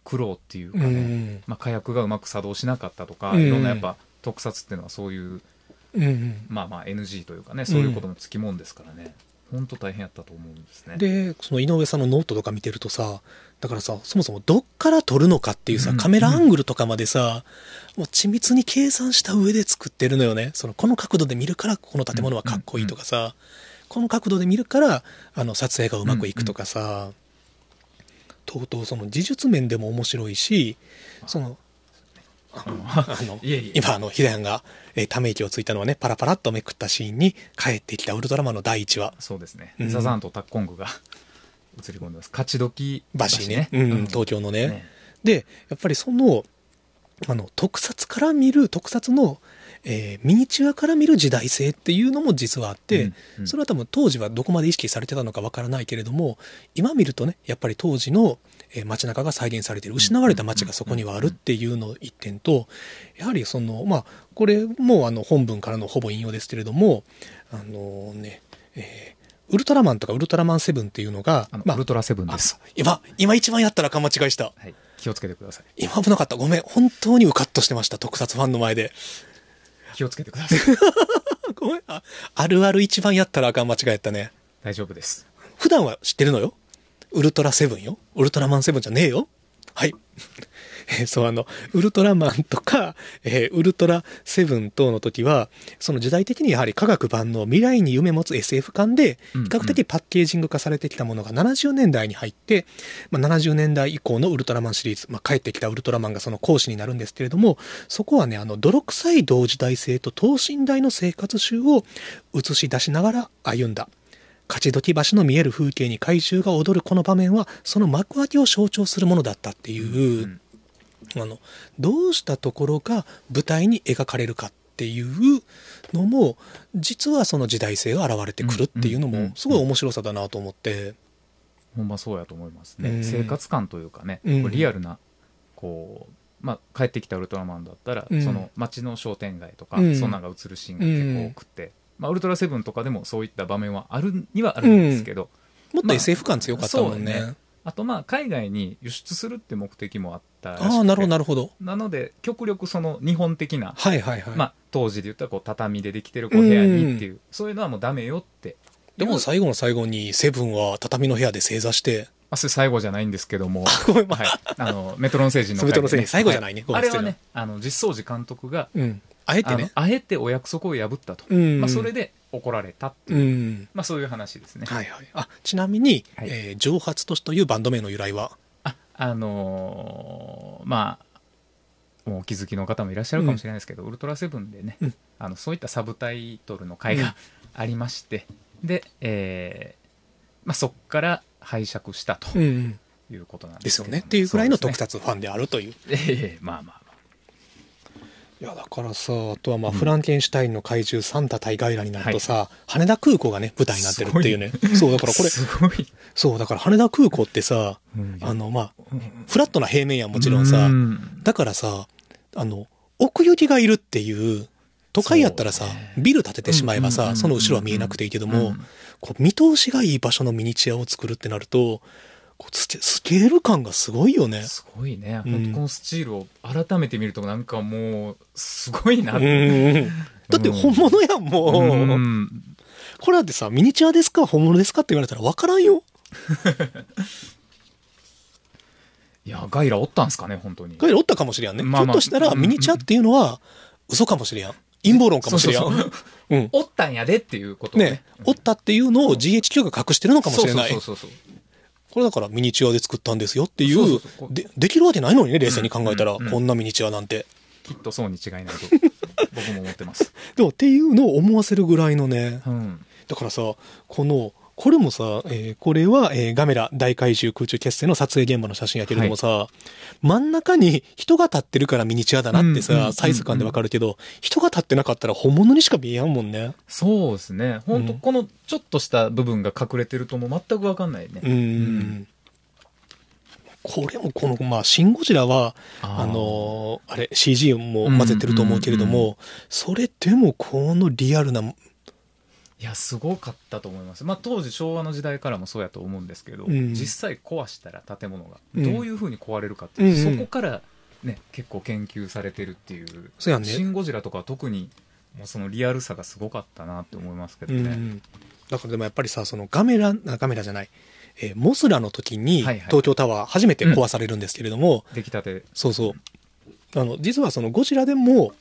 苦労っていうかね、まあ、火薬がうまく作動しなかったとか、いろんなやっぱ、特撮っていうのはそういううん。うん、まあまあ NG というかねそういうこともつきもんですからね、うん、本当大変やったと思うんですね。でその井上さんのノートとか見てるとさだからさそもそもどっから撮るのかっていうさ、カメラアングルとかまでさ、もう緻密に計算した上で作ってるのよね。そのこの角度で見るからこの建物はかっこいいとかさ、この角度で見るからあの撮影がうまくいくとかさ、とうとうその技術面でも面白いしそのあの、今、あの、ヒデヤンが、えー、ため息をついたのはね、パラパラっとめくったシーンに帰ってきたウルトラマンの第一話。そうですね。うん、ザザンとタッコングが映り込んでます。勝ち時橋ね。うん、東京のね、ね、で、やっぱりその、あの、特撮から見る、特撮の、えー、ミニチュアから見る時代性っていうのも実はあって、うんうん、それは多分当時はどこまで意識されてたのかわからないけれども今見るとねやっぱり当時の街中が再現されている失われた街がそこにはあるっていうの一点とやはりそのまあこれもあの本文からのほぼ引用ですけれどもあのね、えー、ウルトラマンとかウルトラマンセブンっていうのが、まあ、ウルトラセブンです。今、今一番やったらか間違いした。はい。気をつけてください。今危なかった。ごめん。本当にうかっとしてました。特撮ファンの前で。気をつけてください。ごめんあ。あるある一番やったらあかん間違いやったね。大丈夫です。普段は知ってるのよ。ウルトラセブンよ。ウルトラマンセブンじゃねえよ。はい。えそう、あの、ウルトラマンとか、えー、ウルトラセブン等の時は、その時代的にやはり科学版の未来に夢持つ SF 感で、比較的パッケージング化されてきたものが70年代に入って、まあ、70年代以降のウルトラマンシリーズ、まあ、帰ってきたウルトラマンがその講師になるんですけれども、そこはね、あの、泥臭い同時代性と等身大の生活集を映し出しながら歩んだ。勝どき橋の見える風景に怪獣が踊るこの場面はその幕開けを象徴するものだったっていう、うん、あのどうしたところが舞台に描かれるかっていうのも実はその時代性が現れてくるっていうのもすごい面白さだなと思って。ほんまそうやと思いますね、うん、生活感というかね、うん、リアルなこう、まあ、帰ってきたウルトラマンだったら、うん、その街の商店街とか、そんなんが映るシーンが結構多くて、まあ、ウルトラセブンとかでもそういった場面はあるにはあるんですけど、もっと SF 感強かったもんね。まあ、ね。あとまあ海外に輸出するって目的もあったらしくて。ああなるほどなるほど。なので極力その日本的な、はいはいはい。まあ、当時で言ったらこう畳でできてるこう部屋にっていう、うそういうのはもうダメよって。でも最後の最後にセブンは畳の部屋で正座して。あそれ最後じゃないんですけども、ごめん、まあ、はい、あのメトロン星人の、ね、メトロン星人最後じゃないね、はい、あれはねあの実相寺監督が、うん、あえてね。あえてお約束を破ったと、うん、まあ、それで怒られたっていう、うん、まあ、そういう話ですね。はいはい、あちなみに、はい、えー、蒸発都市というバンド名の由来は？ああのー、まあもうお気づきの方もいらっしゃるかもしれないですけど、うん、ウルトラセブンでね、うん、あのそういったサブタイトルの回がありまして、で、えーまあ、そこから拝借したということなんですよね。っていうぐらいの特撮ファンであるという。ええー、まあまあいやだからさあとはまあ、フランケンシュタインの怪獣サンタ対ガイラになるとさ、はい、羽田空港がね舞台になってるっていうね。そうだからこれそうだから羽田空港ってさ、うん、あのまあ、フラットな平面やもちろんさ、ん、だからさあの奥行きがいるっていう都会やったらさ、ね、ビル建ててしまえばさ、その後ろは見えなくていいけども、こう見通しがいい場所のミニチュアを作るってなるとスケール感がすごいよね。すごいね。本当このスチールを改めて見るとなんかもう、すごいなって。だって本物やん、もう。うん、これだってさ、ミニチュアですか本物ですかって言われたら分からんよ。いや、ガイラおったんすかね、本当に。ガイラおったかもしれんね。まあまあ、ひょっとしたらミニチュアっていうのは嘘かもしれん。陰謀論かもしれん。おったんやでっていうことね。ね、おったっていうのを GHQ が隠してるのかもしれない。そうそうそうそうこれだからミニチュアで作ったんですよっていうでできるわけないのにね冷静に考えたら、こんなミニチュアなんて。きっとそうに違いないと。僕も思ってます。でもっていうのを思わせるぐらいのね、うん、だからさこのこれもさ、えー、これは、えー、ガメラ大怪獣空中決戦の撮影現場の写真やけれどもさ、はい、真ん中に人が立ってるからミニチュアだなってさ、サイズ感でわかるけど、人が立ってなかったら本物にしか見えやんもんね。そうですね。本当、うん、このちょっとした部分が隠れてるともう全くわかんないね。うん。うんこれもこの、まあ、シン・ゴジラは、あの、あれ、CG も混ぜてると思うけれども、それでもこのリアルな、いや、すごかったと思います。まあ、当時昭和の時代からもそうやと思うんですけど、うん、実際壊したら建物が、どういうふうに壊れるかっていう、うん、そこからね、結構研究されてるっていう、そうやね、シン・ゴジラとかは特に、もうそのリアルさがすごかったなって思いますけどね。うん、だからでもやっぱりさ、そのガメラ、ガメラじゃない、えー、モスラの時に東京タワー初めて壊されるんですけれども、出来たて。そうそう。あの実はそのゴジラでも、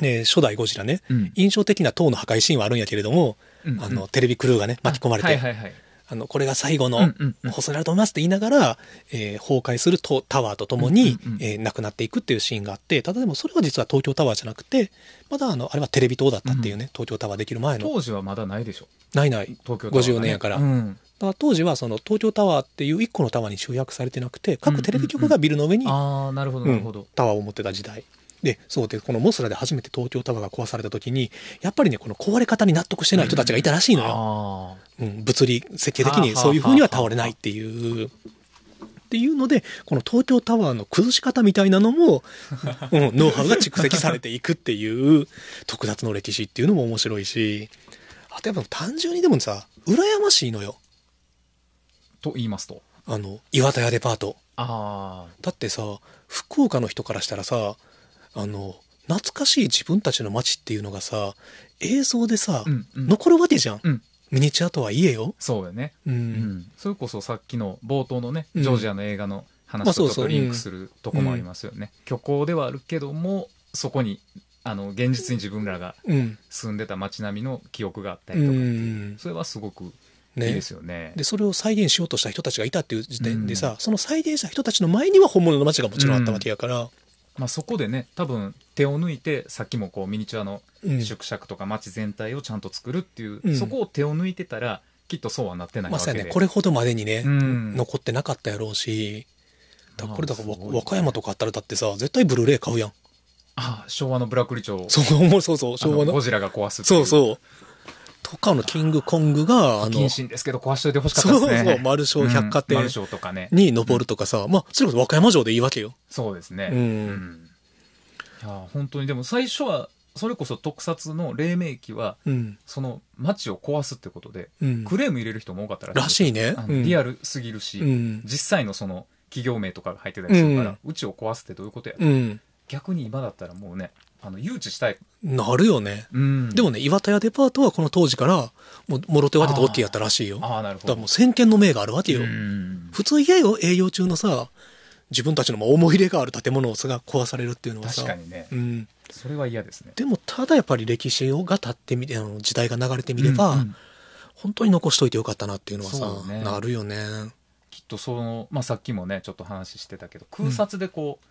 ね、初代ゴジラね、うん、印象的な塔の破壊シーンはあるんやけれども、うんうん、あのテレビクルーがね巻き込まれて、はいはいはい、あのこれが最後の放送になると思いますって言いながら、えー、崩壊するタワーとともに、うんうん、えー、亡くなっていくっていうシーンがあってただでもそれは実は東京タワーじゃなくてまだあのあれはテレビ塔だったっていうね、うん、東京タワーできる前の。当時はまだないでしょないない。東京タワー、ね、50年やから、うん、だから当時はその東京タワーっていう1個のタワーに集約されてなくて各テレビ局がビルの上に、あなるほどなるほど、タワーを持ってた時代で、そうで、このモスラで初めて東京タワーが壊された時に、やっぱりね、この壊れ方に納得してない人たちがいたらしいのよ。うん、うん、物理設計的にそういう風には倒れないっていう。っていうので、この東京タワーの崩し方みたいなのも、うん、ノウハウが蓄積されていくっていう特撮の歴史っていうのも面白いし、あとやっぱ単純にでもさ、羨ましいのよ。と言いますと？あの、岩田屋デパート。ああ。だってさ、福岡の人からしたらさ、あの、懐かしい自分たちの街っていうのがさ、映像でさ、うんうん、残るわけじゃん。うん、ミニチュアとはいえよ。そうよね。うん。うん、それこそさっきの冒頭のね、ジョージアの映画の話とちょっとリンクするとこもありますよね。虚構ではあるけども、そこにあの現実に自分らが住んでた街並みの記憶があったりとかっていう、それはすごくね、いいですよね。でそれを再現しようとした人たちがいたっていう時点でさ、うん、その再現した人たちの前には本物の街がもちろんあったわけやから、うん、まあ、そこでね多分手を抜いてさっきもこうミニチュアの縮尺とか街全体をちゃんと作るっていう、うん、そこを手を抜いてたらきっとそうはなってないわけで、まあ、ねこれほどまでにね、残ってなかったやろうしだこれだから、和歌山とかあったらだってさ絶対ブルーレイ買うやん。ああ昭和のブラックリ町そうそうそう昭和の。ゴジラが壊すそうそうとかのキングコングが、あの、謹慎ですけど壊しといてほしかったですね。そうそう、丸小百貨店、うん、とかね。に登るとかさ、うん、まあ、それこそ和歌山城でいいわけよ。そうですね。うん。うん、いや、本当にでも最初は、それこそ特撮の黎明期は、うん、その街を壊すってことで、うん、クレーム入れる人も多かったらしい。らしいね。リアルすぎるし、実際のその企業名とかが入ってたりするから、うちを壊すってどういうことや、ね、逆に今だったらもうね、あの誘致したい。なるよね、うん、でもね岩田屋デパートはこの当時からもうもろ手わけて OK やったらしいよ。ああなるほど。だからもう先見の明があるわけよ、うん、普通嫌よ営業中のさ自分たちの思い入れがある建物が壊されるっていうのはさ。確かにね、うん、それは嫌ですね。でもただやっぱり歴史が経ってみて時代が流れてみれば、うんうん、本当に残しといてよかったなっていうのはさ、ね、なるよね。きっとその、まあ、さっきもねちょっと話してたけど空撮でこう、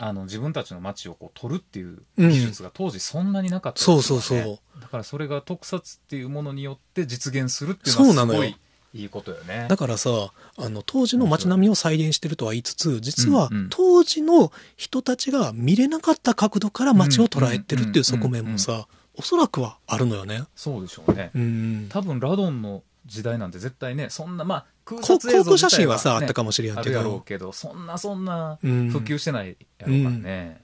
あの自分たちの街をこう撮るっていう技術が当時そんなになかった、ね。そうそうそう。だからそれが特撮っていうものによって実現するっていうのはすごいいいことよね。だからさあの当時の街並みを再現してるとは言いつつ実は当時の人たちが見れなかった角度から街を捉えてるっていう側面もさおそらくはあるのよね。そうでしょうね、うん、多分ラドンの時代なんて絶対ねそんなまあ空撮映像、ね、写真はさあったかもしれんけど。あるやろうけどそんなそんな普及してないやろうからね、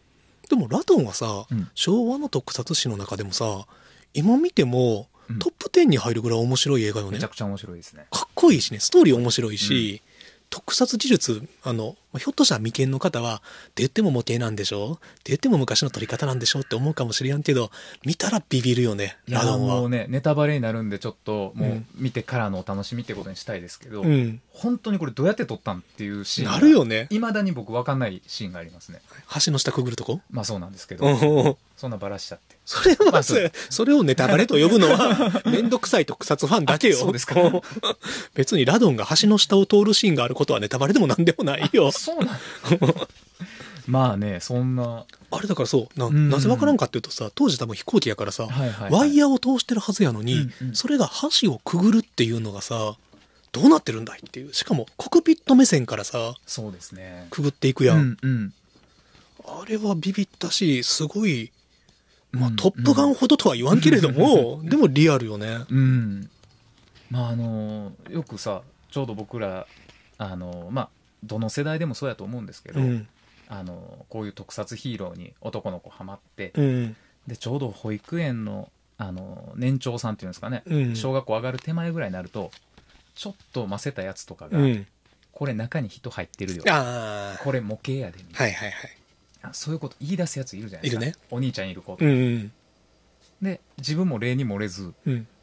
うん、でもラドンはさ、うん、昭和の特撮史の中でもさ今見てもトップ10に入るぐらい面白い映画よね。めちゃくちゃ面白いですね。かっこいいしね。ストーリー面白いし、特撮技術、あの、ひょっとしたら眉間の方は、って言っても模型なんでしょ？って言っても昔の撮り方なんでしょ？って思うかもしれんけど、見たらビビるよね、ラドンは。もうね、ネタバレになるんで、ちょっと、もう、見てからのお楽しみってことにしたいですけど、うん、本当にこれどうやって撮ったんっていうシーンなるよね。いまだに僕分かんないシーンがありますね。橋の下くぐるとこ？まあそうなんですけど、そんなバラしちゃって。それはまず、それをネタバレと呼ぶのは、めんどくさい特撮ファンだけよ。そうですか。別にラドンが橋の下を通るシーンがあることはネタバレでもなんでもないよ。そうなん まあね、そんな。あれだからそう、な、なぜわからんかっていうとさ、当時多分飛行機やからさ、はいはいはい、ワイヤーを通してるはずやのに、うんうん、それが橋をくぐるっていうのがさ、どうなってるんだいっていう。しかも、コクピット目線からさ、そうですね。くぐっていくやん。うんうん、あれはビビったし、すごい、まあ、トップガンほどとは言わんけれども、でもリアルよね。うん。まあ、あの、よくさ、ちょうど僕ら、あの、まあ、どの世代でもそうやと思うんですけど、うん、あのこういう特撮ヒーローに男の子ハマって、うん、でちょうど保育園のあの年長さんっていうんですかね、うん、小学校上がる手前ぐらいになるとちょっとませたやつとかが、これ中に人入ってるよ。これ模型やでみたいな、はいはいはい、そういうこと言い出すやついるじゃないですか、ね、お兄ちゃんいる子とか、うんうん、で自分も例に漏れず、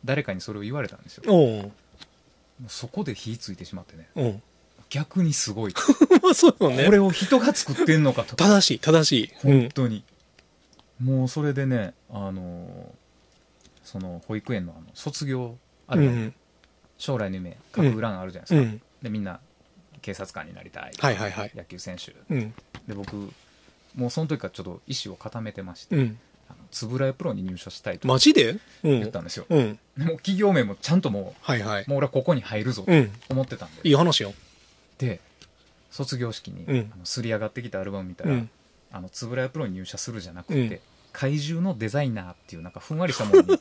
誰かにそれを言われたんですよ。そこで火ついてしまってね。逆にすごい。そうよね。これを人が作ってんのかと。正しい、正しい。本当に。うん、もうそれでね、あのー、その保育園のあの卒業ある、うん、将来の夢書く欄あるじゃないですか、うん、でみんな警察官になりたい,、はいはいはい、野球選手、で僕もうその時からちょっと意思を固めてまして、あのつぶらやプロに入社したいとマジで？言ったんですよ、うん、もう企業名もちゃんともう、はいはい、もう俺はここに入るぞと思ってたんで、いい話よで卒業式に、うん、あのすり上がってきたアルバム見たら、うん、あの円谷プロに入社するじゃなくて、うん、怪獣のデザイナーっていうなんかふんわりしたものに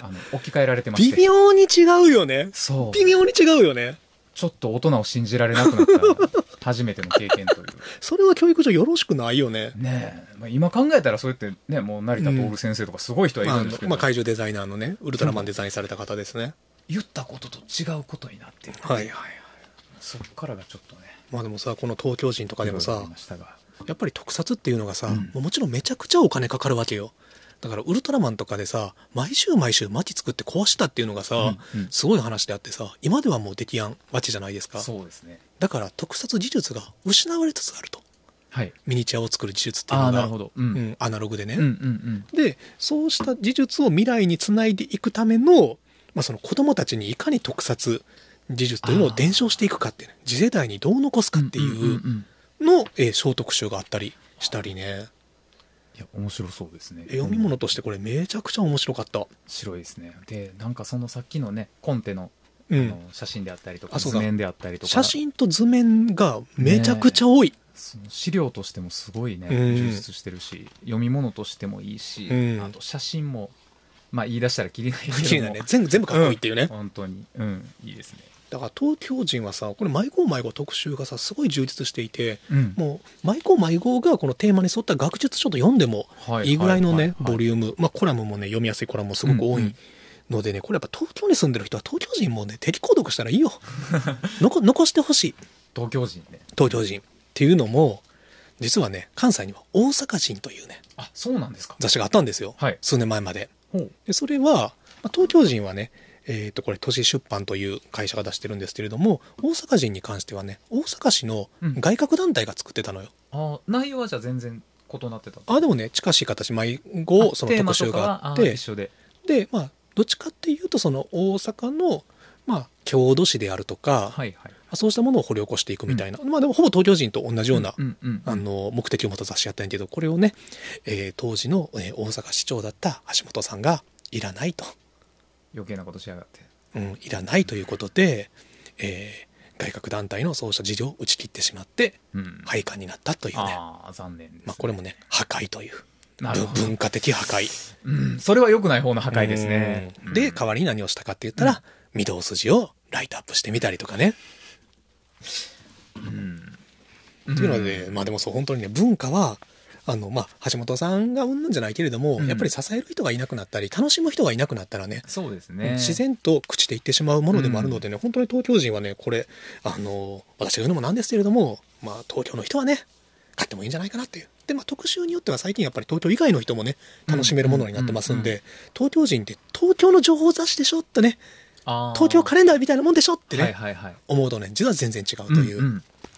あの置き換えられてまして。微妙に違うよね。そう。微妙に違うよね。ちょっと大人を信じられなくなった初めての経験という。それは教育上よろしくないよね。ねえ、まあ、今考えたらそうやってねもう成田徹先生とかすごい人はいるんですけど、まあ、まあ、怪獣デザイナーのねウルトラマンデザインされた方ですね、言ったことと違うことになってる。はい。はいはいそっからがちょっとね。まあでもさこの東京人とかでもさやっぱり特撮っていうのがさ、うん、もちろんめちゃくちゃお金かかるわけよ。だからウルトラマンとかでさ毎週毎週街作って壊したっていうのがさ、うんうん、すごい話であってさ今ではもうできやんわけじゃないですか。そうですねだから特撮技術が失われつつあると、はい、ミニチュアを作る技術っていうのが、うん、うん、アナログでね、うんうんうん、でそうした技術を未来につないでいくための,、まあその子供たちにいかに特撮技術というのを伝承していくかっていう、ね、次世代にどう残すかっていうの、えー、小特集があったりしたりね。いや面白そうですね。読み物としてこれめちゃくちゃ面白かった。白いですね。でなんかそのさっきのねコンテのあの写真であったりとか、図面であったりとか。写真と図面がめちゃくちゃ多い、ね、資料としてもすごいね、充実してるし読み物としてもいいし、うん、あと写真もまあ言い出したらきりないけどね。全部 全部かっこいいっていうね、うん、本当に。うん。いいですね。だから東京人はさこれ迷子迷子特集がさすごい充実していて、うん、もう迷子迷子がこのテーマに沿った学術書と読んでもいいぐらい。のね、ボリューム、まあ、コラムもね読みやすいコラムもすごく多いのでね、これやっぱ東京に住んでる人は東京人もね、敵購読したらいいよ。残残してほしい。東京人ね。東京人。っていうのも、実はね、関西には大阪人というね、あ、そうなんですか雑誌があったんですよ。はい、数年前まで。でそれは、まあ、東京人はね、えっ、ー、と、これ、都市出版という会社が出してるんですけれども、大阪人に関してはね、大阪市の外郭団体が作ってたのよ。うん、あ内容はじゃあ全然異なってたあ、でもね、近しい形、迷子、その特集があって、でで、まあ、どっちかっていうとその大阪の、まあ、郷土史であるとか、はいはい、そうしたものを掘り起こしていくみたいな、うん、まあでもほぼ東京人と同じような、あの目的を持った雑誌やったんやけどこれをね、えー、当時の、えー、大阪市長だった橋本さんがいらないと。余計なことしやがって、うん、いらないということで、えー、外郭団体のそうした事情を打ち切ってしまって、うん、廃刊になったというね。あ残念ね、まあ、これもね破壊という文化的破壊。うん、それは良くない方の破壊ですね。で、代わりに何をしたかって言ったら、御堂筋をライトアップしてみたりとかね。うん。っていうので、まあでもそう、本当にね、文化は、あの、まあ、橋本さんがうんぬんじゃないけれども、うん、やっぱり支える人がいなくなったり、楽しむ人がいなくなったらね、そうですね。自然と朽ちていってしまうものでもあるのでね、うん、本当に東京人はね、これ、あの、私が言うのもなんですけれども、まあ、東京の人はね、買ってもいいんじゃないかなっていう。で、まあ、特集によっては最近やっぱり東京以外の人もね、楽しめるものになってますんで、東京人って東京の情報雑誌でしょってね、東京カレンダーみたいなもんでしょってね、はいはいはい、思うとね、実は全然違うという。うん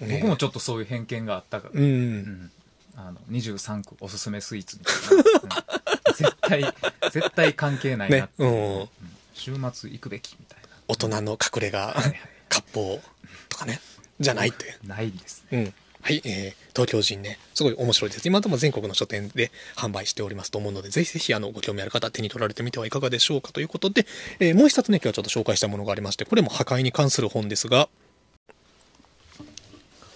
うん。ね、僕もちょっとそういう偏見があったから、うん、うん、あの23区おすすめスイーツみたいな、うん、絶対 絶対関係ないなって、ね。うん、週末行くべきみたいな。大人の隠れ家、割烹とかね。じゃないってないんです、ね、うんはい、えー、東京人ね、すごい面白いです。今でも全国の書店で販売しておりますと思うので、ぜひぜひ、あの、ご興味ある方、手に取られてみてはいかがでしょうかということで、えー、もう一冊ね、今日はちょっと紹介したものがありまして、これも破壊に関する本ですが、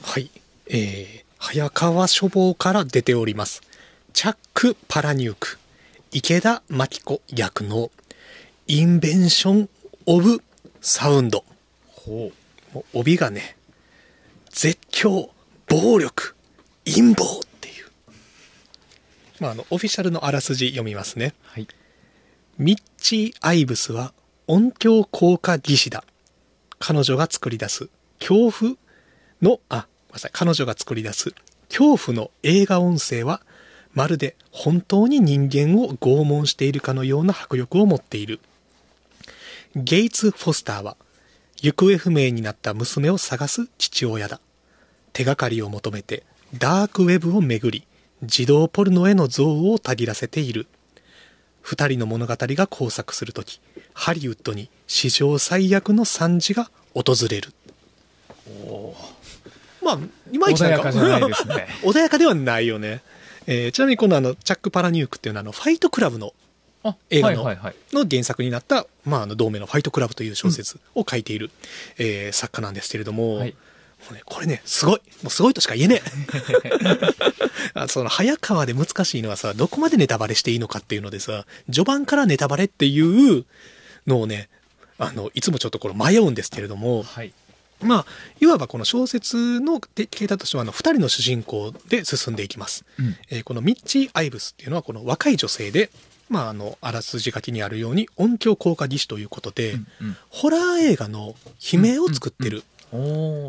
はい、えー、早川書房から出ております。チャック・パラニューク、池田真紀子役の、インベンション・オブ・サウンド。ほう。もう帯がね、絶叫、暴力、陰謀っていう。まあ、あの、オフィシャルのあらすじ読みますね。はい。ミッチー・アイブスは音響効果技師だ。彼女が作り出す恐怖の、あ、ごめんなさい。彼女が作り出す恐怖の映画音声は、まるで本当に人間を拷問しているかのような迫力を持っている。ゲイツ・フォスターは、行方不明になった娘を探す父親だ。手がかりを求めてダークウェブをめぐり児童ポルノへの憎悪をたぎらせている。二人の物語が交錯するときハリウッドに史上最悪の惨事が訪れる。おまあいまいち穏やかじゃないですね。穏やかではないよね、えー、ちなみにこのあのチャック・パラニュークっていうのはあのファイトクラブの映画の,、の原作になった、まあ、あの同名の「ファイトクラブ」という小説を書いている、うん、えー、作家なんですけれども、はいうね、これね、すごい。もうすごいとしか言えねえ。その、早川で難しいのはさ、どこまでネタバレしていいのかっていうのでさ、序盤からネタバレっていうのをね、あの、いつもちょっとこれ迷うんですけれども、はい、まあ、いわばこの小説の形態としては、あの、二人の主人公で進んでいきます。うん、えー、このミッチー・アイブスっていうのは、この若い女性で、まあ、あの、あらすじ書きにあるように音響効果技師ということで、うんうん、ホラー映画の悲鳴を作ってる、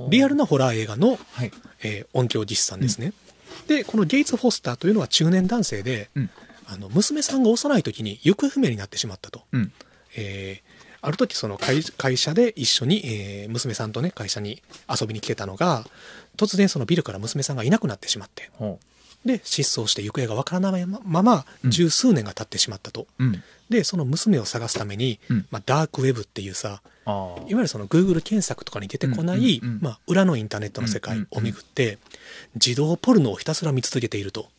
リアルなホラー映画の、はい、えー、音響技師さんですね。うん、で、このゲイツ・フォスターというのは中年男性で、うん、あの、娘さんが幼い時に行方不明になってしまったと。うん、えーある時その会社で一緒に、えー、娘さんとね会社に遊びに来てたのが突然そのビルから娘さんがいなくなってしまって、で失踪して行方がわからないまま十数年が経ってしまったと、うん、でその娘を探すために、うん、まあ、ダークウェブっていうさいわゆるその Google 検索とかに出てこない、まあ、裏のインターネットの世界をめぐって、自動ポルノをひたすら見続けていると。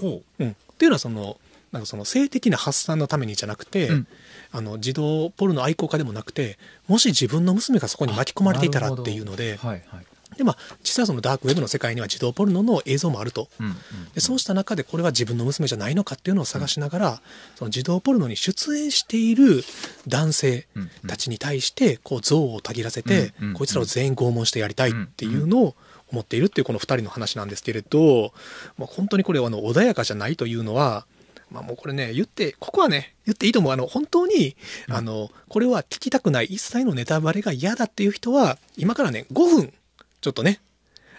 ほう。うん、っていうのはそのなんかその性的な発散のためにじゃなくて、うん、あの児童ポルノ愛好家でもなくてもし自分の娘がそこに巻き込まれていたらっていうので。はいはいでまあ、実際そのダークウェブの世界には児童ポルノの映像もあると、うんうんうん、でそうした中でこれは自分の娘じゃないのかっていうのを探しながら、うん、その児童ポルノに出演している男性たちに対してこう憎悪をたぎらせて、うんうん、こいつらを全員拷問してやりたいっていうのを思っているっていうこの2人の話なんですけれど、まあ、本当にこれあの穏やかじゃないというのはまあもうこれね、言って、ここはね、言っていいと思う。あの、本当に、うん、あの、これは聞きたくない一切のネタバレが嫌だっていう人は、今からね、5分、ちょっとね、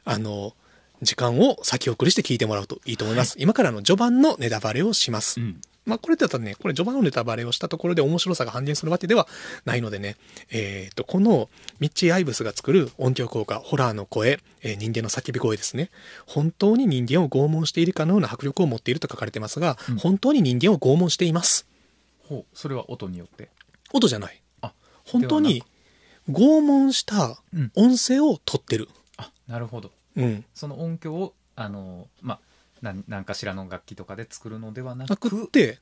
あの、時間を先送りして聞いてもらうといいと思います。はい、今からの序盤のネタバレをします。うんまあ、これだったらね、これ序盤のネタバレをしたところで面白さが半減するわけではないのでね、えっ、ー、と、このミッチー・アイブスが作る音響効果、ホラーの声、えー、人間の叫び声ですね。本当に人間を拷問しているかのような迫力を持っていると書かれてますが、うん、本当に人間を拷問しています。ほう、それは音によって？音じゃない。あ、本当に拷問した音声を取ってる。なるほど。うん。その音響を、あの、まあ、何何かしらの楽器とかで作るのではなくて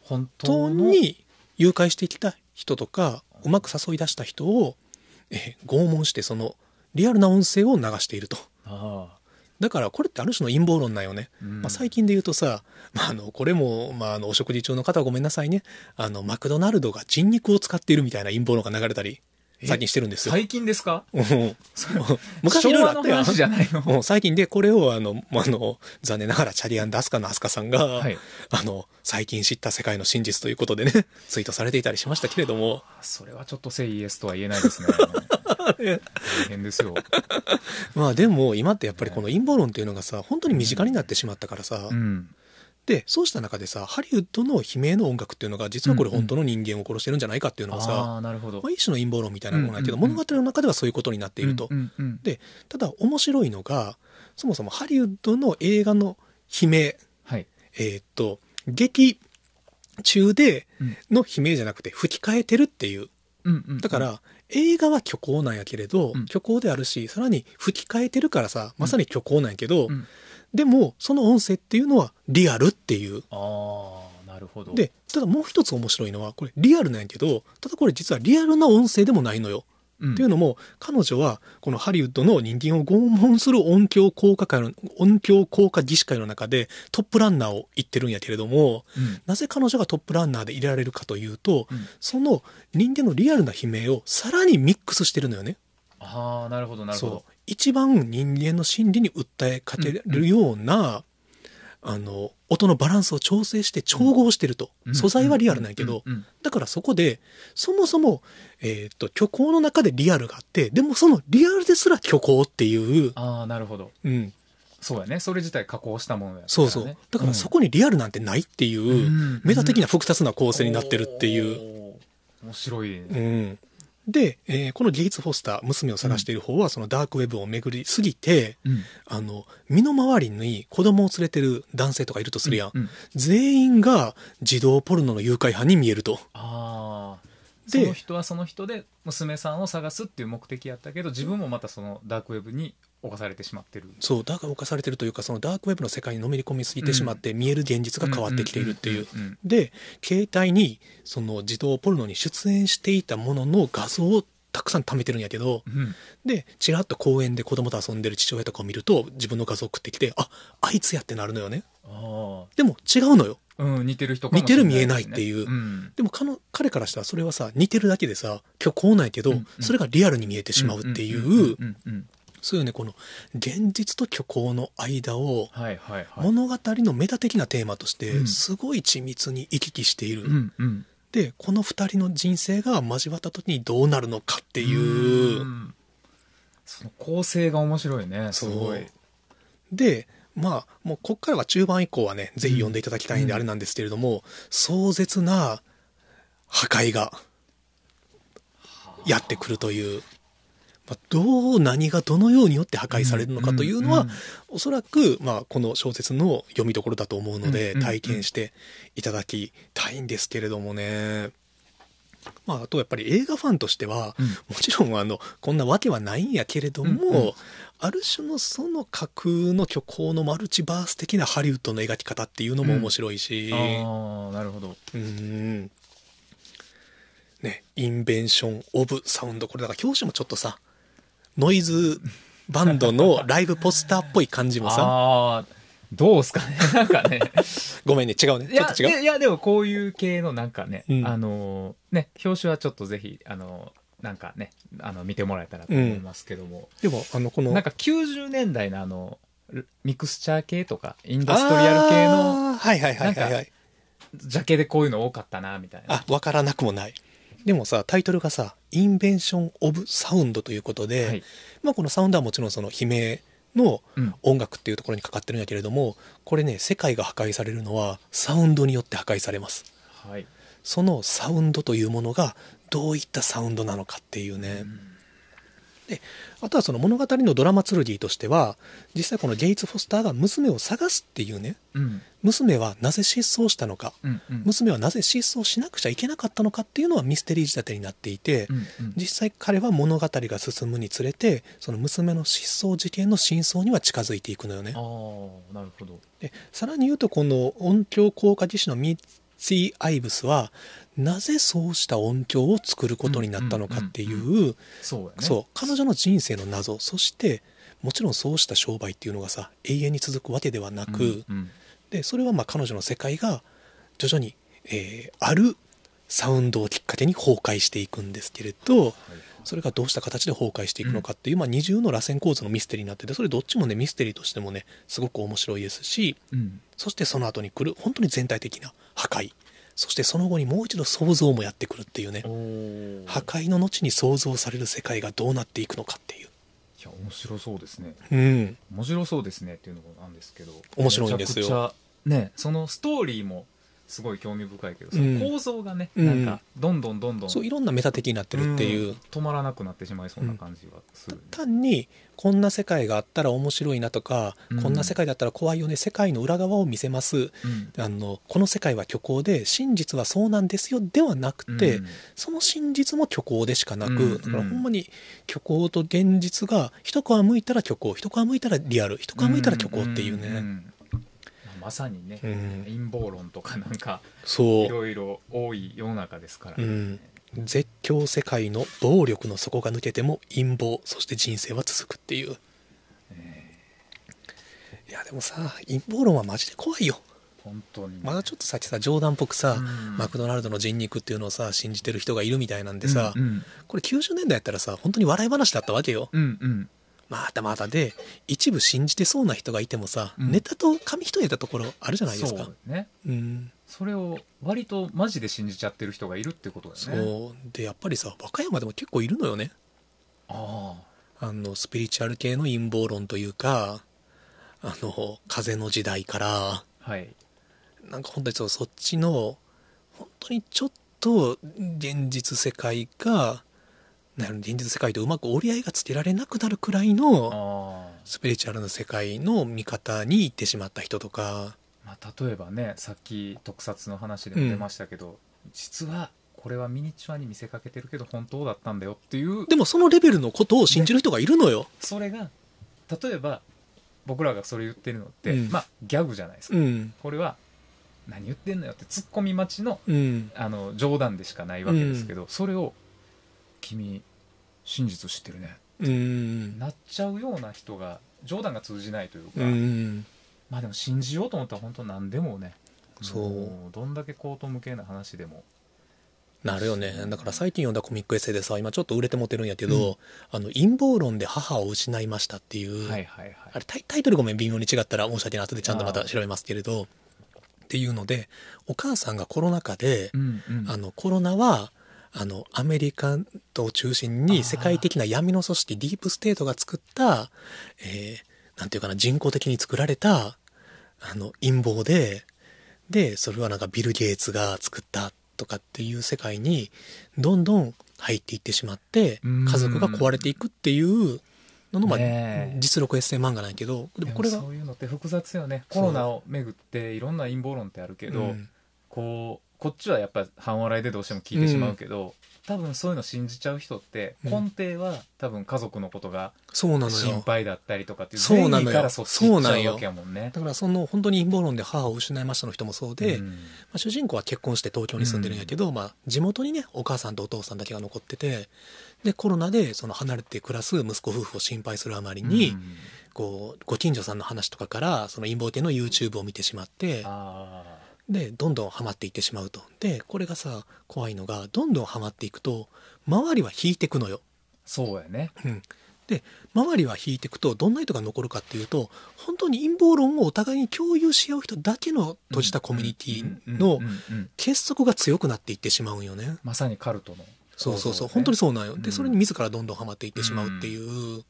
本当に誘拐してきた人とかうまく誘い出した人を、え拷問してそのリアルな音声を流していると。だからこれってある種の陰謀論なんよね。うん、まあ、最近で言うとさ、まあ、あのこれも、まあ、あのお食事中の方はごめんなさいねあのマクドナルドが人肉を使っているみたいな陰謀論が流れたり最近してるんですよ。最近ですか？昔いろいろあったやん。じゃないの？最近でこれをあの、あの、残念ながらチャリアン・ダスカのアスカさんが、はい、あの、最近知った世界の真実ということでね、ツイートされていたりしましたけれども。それはちょっとセイエスとは言えないですね。大変ですよ。まあでも今ってやっぱりこの陰謀論っていうのがさ、本当に身近になってしまったからさ、うんでそうした中でさハリウッドの悲鳴の音楽っていうのが実はこれ本当の人間を殺してるんじゃないかっていうのがさ、まあ、一種の陰謀論みたいなものないけど、うんうんうん、物語の中ではそういうことになっていると。うんうんうん、でただ面白いのがそもそもハリウッドの映画の悲鳴、はい、えー、っと劇中での悲鳴じゃなくて吹き替えてるっていう。うんうんうん、だから映画は虚構なんやけれど、虚構であるしさらに吹き替えてるからさまさに虚構なんやけど、でもその音声っていうのはリアルっていう。ああなるほど。でただもう一つ面白いのはこれリアルなんやけどただこれ実はリアルな音声でもないのよ。うん、っていうのも彼女はこのハリウッドの人間を拷問する音響効果界の音響効果技師会の中でトップランナーを言ってるんやけれども、うん、なぜ彼女がトップランナーでいられるかというと、うん、その人間のリアルな悲鳴をさらにミックスしてるのよね。ああなるほどなるほど。一番人間の心理に訴えかけるような、あの音のバランスを調整して調合してると、素材はリアルなんやけど、だからそこでそもそも、えーと、虚構の中でリアルがあってでもそのリアルですら虚構っていうああなるほど、うん、そうやね。それ自体加工したものや、ね、そうそう。だからそこにリアルなんてないっていう、メタ的な複雑な構成になってるっていう、面白い、ね、うんで、えー、このゲイツ・フォスター娘を探している方は、そのダークウェブを巡りすぎて、うん、あの身の回りに子供を連れてる男性とかいるとするやん、うん。うん、全員が児童ポルノの誘拐犯に見えると。あその人はその人で娘さんを探すっていう目的やったけど自分もまたそのダークウェブに侵されてしまってる。そうダークが侵されてるというかそのダークウェブの世界にのめり込みすぎてしまって、見える現実が変わってきているっていう。で携帯にその児童ポルノに出演していたものの画像をたくさん貯めてるんやけど、うん、でちらっと公園で子供と遊んでる父親とかを見ると自分の画像送ってきてああいつやってなるのよね。でも違うのよ、うん、似てる人ね、似てる見えないっていう、うん、でも彼からしたらそれはさ似てるだけでさ今日こうないけど、うんうん、それがリアルに見えてしまうっていうそういうねこの現実と虚構の間を物語のメタ的なテーマとしてすごい緻密に行き来している、うんうん、でこの2人の人生が交わった時にどうなるのかっていう。その構成が面白いねすごい。でまあもうこっからは中盤以降はねぜひ読んでいただきたいんであれなんですけれども、うん、壮絶な破壊がやってくるという。まあ、どう何がどのようによって破壊されるのかというのは、うんうん、おそらく、まあ、この小説の読みどころだと思うので、体験していただきたいんですけれどもね。まあ、あとやっぱり映画ファンとしては、うん、もちろんあのこんなわけはないんやけれども、うんうん、ある種のその架空の虚構のマルチバース的なハリウッドの描き方っていうのも面白いし、うん、ああなるほど。うん。ねインベンション・オブ・サウンドこれだから表紙もちょっとさノイズバンドの ライブポスターっぽい感じもさ。どうすかね なんかね。ごめんね、違うね。ちょっと違う。いや、でもこういう系のなんかね、うん、あの、ね、表紙はちょっとぜひ、あの、なんかね、あの、見てもらえたらと思いますけども。うん、でも、あの、この。なんか90年代のあの、ミクスチャー系とか、インダストリアル系の、はいはいはいはい、はい。ジャケでこういうの多かったな、みたいな。あ、わからなくもない。でもさ、タイトルがさ、インベンション・オブ・サウンドということで、はい、まあこのサウンドはもちろんその悲鳴の音楽っていうところにかかってるんやけれども、うん、これね、世界が破壊されるのはサウンドによって破壊されます。はい、そのサウンドというものがどういったサウンドなのかっていうね。うんであとはその物語のドラマツルディとしては実際このゲイツ・フォスターが娘を探すっていうね、うん、娘はなぜ失踪したのか、うんうん、娘はなぜ失踪しなくちゃいけなかったのかっていうのはミステリー仕立てになっていて、うんうん、実際彼は物語が進むにつれてその娘の失踪事件の真相には近づいていくのよね。あなるほど。でさらに言うとこの音響効果技師のミッツィ・アイブスはなぜそうした音響を作ることになったのかっていうそう。彼女の人生の謎。そしてもちろんそうした商売っていうのがさ永遠に続くわけではなく、うんうん、でそれはまあ彼女の世界が徐々に、えー、あるサウンドをきっかけに崩壊していくんですけれど、はい、それがどうした形で崩壊していくのかっていう、うん、まあ、二重の螺旋構造のミステリーになっててそれどっちもねミステリーとしてもねすごく面白いですし、うん、そしてその後に来る本当に全体的な破壊そしてその後にもう一度想像もやってくるっていうね。破壊の後に想像される世界がどうなっていくのかっていう。いや面白そうですね。うん。面白そうですねっていうのなんですけど。面白いんですよ。ねそのストーリーもすごい興味深いけど、その構造がね、うん、なんかどんどんどんどんそういろんなメタ的になってるっていう、うん、止まらなくなってしまいそうな感じがする、ね、単にこんな世界があったら面白いなとか、うん、こんな世界だったら怖いよね世界の裏側を見せます、あのこの世界は虚構で真実はそうなんですよではなくて、その真実も虚構でしかなく、だからほんまに虚構と現実が一皮むいたら虚構一皮むいたらリアル一皮むいたら虚構っていうね、まさにね、うん、陰謀論とかなんかそう。いろいろ多い世の中ですから。ね、うん、絶叫世界の暴力の底が抜けても陰謀そして人生は続くっていう、えー、いやでもさ陰謀論はマジで怖いよ。本当に、まだちょっとさっきさ冗談っぽくさ、うん、マクドナルドの人肉っていうのをさ信じてる人がいるみたいなんでさ、うんうん、これ90年代やったらさ本当に笑い話だったわけよ、うんうんまたまたで一部信じてそうな人がいてもさ、うん、ネタと紙一重たところあるじゃないですか。そうね、うん、それを割とマジで信じちゃってる人がいるってことだよね。そう。でやっぱりさ和歌山でも結構いるのよね。ああ。あのスピリチュアル系の陰謀論というかあの風の時代から。はい。なんか本当にそっちの本当にちょっと現実世界が現実世界とうまく折り合いがつけられなくなるくらいのスピリチュアルな世界の見方に行ってしまった人とか、まあ、例えばねさっき特撮の話でも出ましたけど、うん、実はこれはミニチュアに見せかけてるけど本当だったんだよっていう。でもそのレベルのことを信じる人がいるのよ。それが例えば僕らがそれ言ってるのって、うん、まあギャグじゃないですか、うん、これは何言ってんのよってツッコミ待ちのうん、あの冗談でしかないわけですけど、それを君真実知ってるね。うん。なっちゃうような人が冗談が通じないというか、うん。まあでも信じようと思ったら本当何でもねそう。どんだけ口頭無形な話でも。なるよね。だから最近読んだコミックエッセイでさ今ちょっと売れてもてるんやけど、うん、あの陰謀論で母を失いましたっていう、はいはいはい、あれタイトルごめん微妙に違ったら申し訳ない後でちゃんとまた調べますけれどっていうのでお母さんがコロナ禍で、うんうん、あのコロナはあのアメリカと中心に世界的な闇の組織ディープステートが作った、えー、なんていうかな人工的に作られたあの陰謀ででそれはなんかビル・ゲイツが作ったとかっていう世界にどんどん入っていってしまって家族が壊れていくっていうのの、まあ、実録エッセイ漫画なんやけどでもこれがそういうのって複雑よね。コロナをめぐっていろんな陰謀論ってあるけど、うん、こうこっちはやっぱ半笑いでどうしても聞いてしまうけど、多分そういうの信じちゃう人って根底は多分家族のことが心配だったりとかっていうそうなのよ。そっち行っちゃうわけやもんね。だからその本当に陰謀論で母を失いましたの人もそうで、うん、まあ、主人公は結婚して東京に住んでるんやけど、うん、まあ、地元にねお母さんとお父さんだけが残っててでコロナでその離れて暮らす息子夫婦を心配するあまりに、うん、こうご近所さんの話とかからその陰謀系の YouTube を見てしまってでどんどんハマっていってしまうと。でこれがさ怖いのがどんどんハマっていくと周りは引いていくのよ。そうやね、うん、で周りは引いていくとどんな人が残るかっていうと本当に陰謀論をお互いに共有し合う人だけの閉じたコミュニティの結束が強くなっていってしまうんよね。まさにカルトの、そうそうそう。本当にそうなんよ。でそれに自らどんどんハマっていってしまうっていう、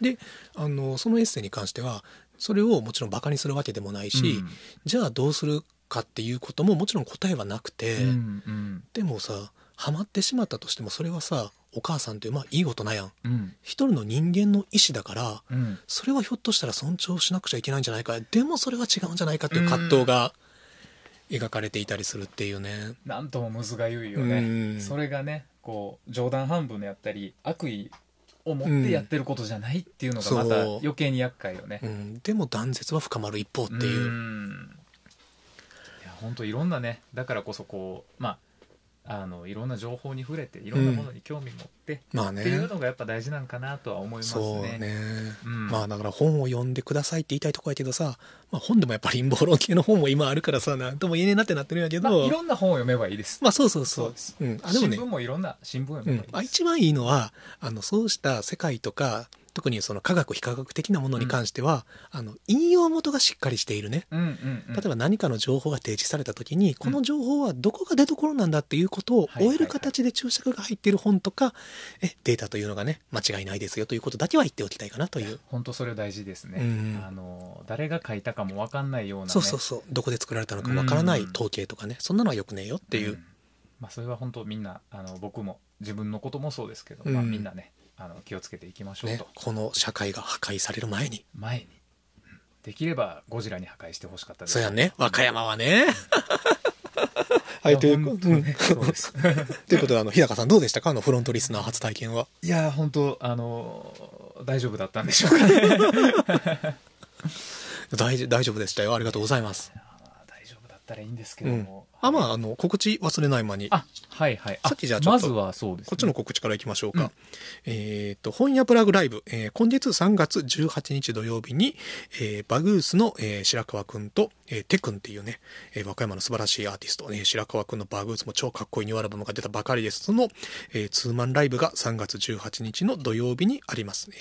であのそのエッセイに関してはそれをもちろんバカにするわけでもないし、うん、じゃあどうするかっていうことももちろん答えはなくて、うんうん、でもさハマってしまったとしてもそれはさお母さんってまあいい大人やん、うん、一人の人間の意思だから、うん、それはひょっとしたら尊重しなくちゃいけないんじゃないか。でもそれは違うんじゃないかっていう葛藤が描かれていたりするっていうね、なんともむずがゆいよね、それがねこう冗談半分でやったり悪意思ってやってることじゃないっていうのがまた余計に厄介よね、うん、でも断絶は深まる一方っていう。ういや本当いろんなねだからこそこうまああのいろんな情報に触れていろんなものに興味持って、うん、まあね、っていうのがやっぱ大事なんかなとは思いますね。そうね、うん、まあだから本を読んでくださいって言いたいとこやけどさ、まあ、本でもやっぱり陰謀論系の本も今あるからさなんとも言えねえなってなってるんやけど、まあ、いろんな本を読めばいいです。まあそうそうそう。ううん、あでもね、新聞もいろんな新聞読めばいいです。うん、一番いいのはあのそうした世界とか特にその科学非科学的なものに関しては、うん、あの引用元がしっかりしているね、うんうんうん、例えば何かの情報が提示された時にこの情報はどこが出どころなんだっていうことを終える形で注釈が入っている本とか、えデータというのがね間違いないですよということだけは言っておきたいかなという。本当それ大事ですね、うん、あの誰が書いたかも分かんないような、ね、そうそうそう。どこで作られたのかも分からない統計とかね、そんなのはよくねえよっていう、まあ、それは本当みんなあの僕も自分のこともそうですけど、まあ、みんなねあの気をつけていきましょうと、ね、この社会が破壊される前に。前に、できればゴジラに破壊してほしかったです。そうやね。和歌山はね。はいということ、ね、ということであの日高さんどうでしたか？あのフロントリスナー初体験は。いや本当あの大丈夫だったんでしょうかね。大大丈夫でしたよ。ありがとうございます。大丈夫だったらいいんですけども、あ、まあ、あの、告知忘れない間に。あ、はいはい。さっきじゃあちょっと、まずはそうです、ね、こっちの告知からいきましょうか。うん、えっ、と、本屋プラグライブ、えー、今月3月18日土曜日に、えー、バグースの、えー、白川くんと、えー、テくんっていうね、えー、和歌山の素晴らしいアーティスト、ね、白川くんのバグースも超かっこいいニューアルバムが出たばかりです。その、えー、ツーマンライブが3月18日の土曜日にありますね。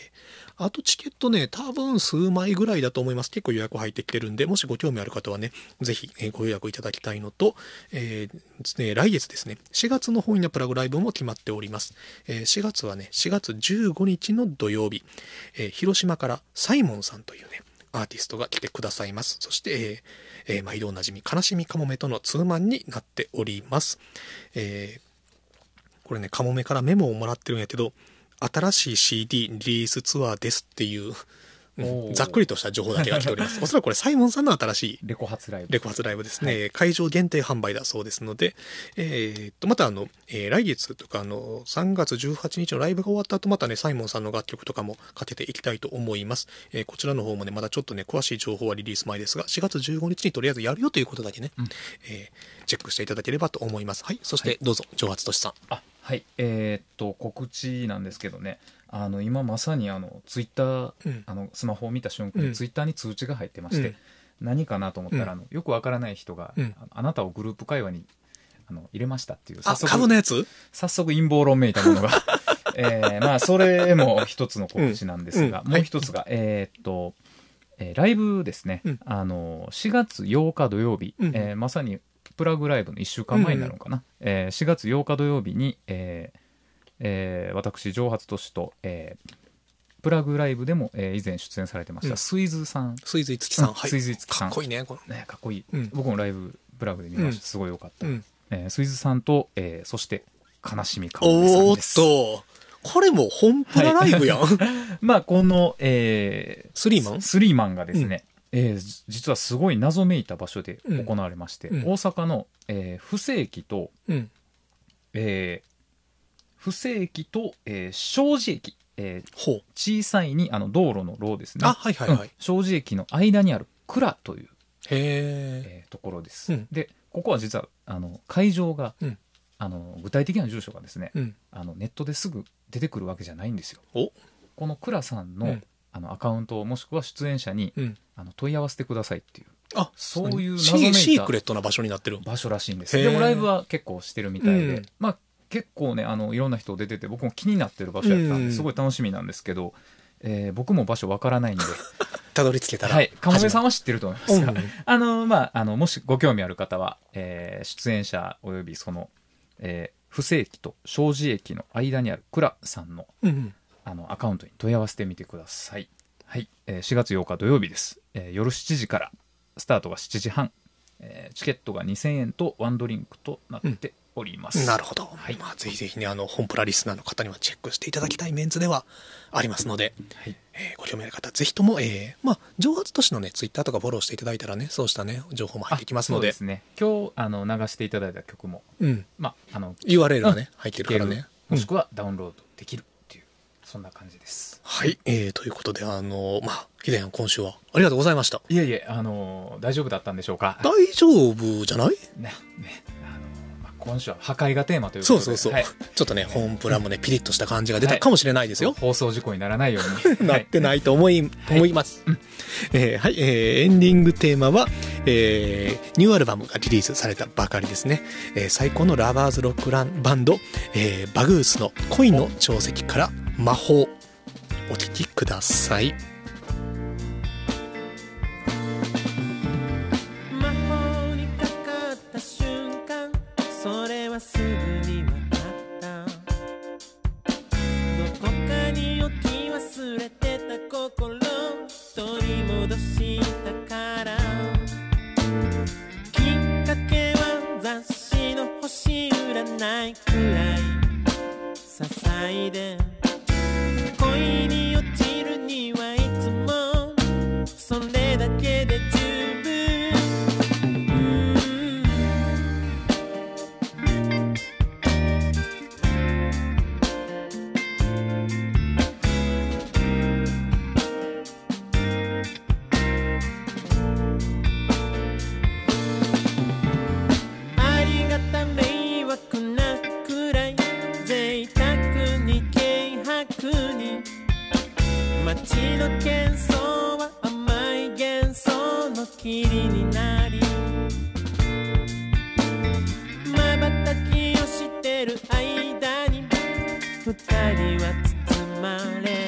あとチケットね、多分数枚ぐらいだと思います。結構予約入ってきてるんで、もしご興味ある方はね、ぜひ、えー、ご予約いただきたいのと、えー、来月ですね、4月の本屋プラグライブも決まっております。えー、4月はね、4月15日の土曜日、えー、広島からサイモンさんというね、アーティストが来てくださいます。そして、えー、えー、毎度おなじみ、悲しみかもめとのツーマンになっております。えー、これね、かもめからメモをもらってるんやけど、新しい CD リリースツアーですっていうざっくりとした情報だけが来ております。おそらくこれ、サイモンさんの新しい、レコ発ライブ。レコ発ライブですね。はい、会場限定販売だそうですので、えー、っと、またあの、えー、来月とか、あの、3月18日のライブが終わった後、またね、サイモンさんの楽曲とかもかけていきたいと思います。えー、こちらの方もね、まだちょっとね、詳しい情報はリリース前ですが、4月15日にとりあえずやるよということだけね、うん、えー、チェックしていただければと思います。はい。そして、どうぞ、上発としさん。あ、はいえー、っと告知なんですけどねあの今まさにあのツイッター、うん、あのスマホを見た瞬間にツイッターに通知が入ってまして、何かなと思ったら、あのよくわからない人が、あなたをグループ会話にあの入れましたっていう早速株のやつ？早速陰謀論めいたものが。えー、まあそれも一つの告知なんですが、もう一つが、えー、っと、えー、ライブですね、あの4月8日土曜日、えー、まさにプラグライブの1週間前になるのかな、うん。えー、4月8日土曜日に、えーえー、私上発都市と、えー、プラグライブでも、えー、以前出演されてました、うん、スイズさん。スイズいつきさん、うん、スイズいつきさん。かっこいいねこねかっこいい、うん、僕もライブプラグで見ました、すごい良かった、うん。えー、スイズさんと、えー、そして悲しみかおおっと。これも本プラライブやん、はい、まあこの、えー、スリーマン？スリーマンがですね、えー、実はすごい謎めいた場所で行われまして、うん、大阪の、えー、布施駅と、うん、えー、布施駅と、えー、庄司駅、えー、小さいにあの道路の路ですね。あ、はいはいはい。庄司駅の間にある蔵という、へえー、ところです。うん、で、ここは実はあの会場が、うん、あの具体的な住所がですね、うん、あのネットですぐ出てくるわけじゃないんですよ。この蔵さんの、あのアカウントもしくは出演者に、うん、あの問い合わせてくださいっていうあそういう謎めいたシークレットな場所になってる。場所らしいんです。でもライブは結構してるみたいで、うん、まあ結構ねあのいろんな人出てて僕も気になってる場所やったんですごい楽しみなんですけど、えー、僕も場所わからないんで。たどり着けたらはい。鴨部さんは知ってると思いますが、うん、あのまああのもしご興味ある方は、えー、出演者およびその、えー、布施駅と庄司駅の間にある倉さんの、うんあのアカウントに問い合わせてみてください。はい、えー、4月8日土曜日です、えー、夜7時からスタートが7時半、えー、チケットが2000円とワンドリンクとなっております、うん、なるほど、はい。まあ、ぜひぜひねあの本プラリスナーの方にはチェックしていただきたいメンツではありますので、はい。えー、ご興味ある方ぜひとも、えーまあ、上発都市のねツイッターとかフォローしていただいたらねそうしたね情報も入ってきますので。そうですね。今日あの流していただいた曲も、うん。まあ、あの URL がね入ってるからね。もしくはダウンロードできるそんな感じです。はい、えー、ということで、あの、まあ、ヒデヤン今週はありがとうございました。いえいえ、あの、大丈夫だったんでしょうか？大丈夫じゃない？ね、ね、今週は破壊がテーマということで。そうそうそう。はい、ちょっとね、本プラもね、ピリッとした感じが出たかもしれないですよ。はい、放送事故にならないように。なってないと思い、はい、思います。はい、えー、はい、えー、エンディングテーマは、えー、ニューアルバムがリリースされたばかりですね。えー、最高のラバーズロックランバンド、えー、バグースの恋の潮石から魔法お聴きください。ないくらい些細でになり」「まばたきをしてる間に二人は包まれ」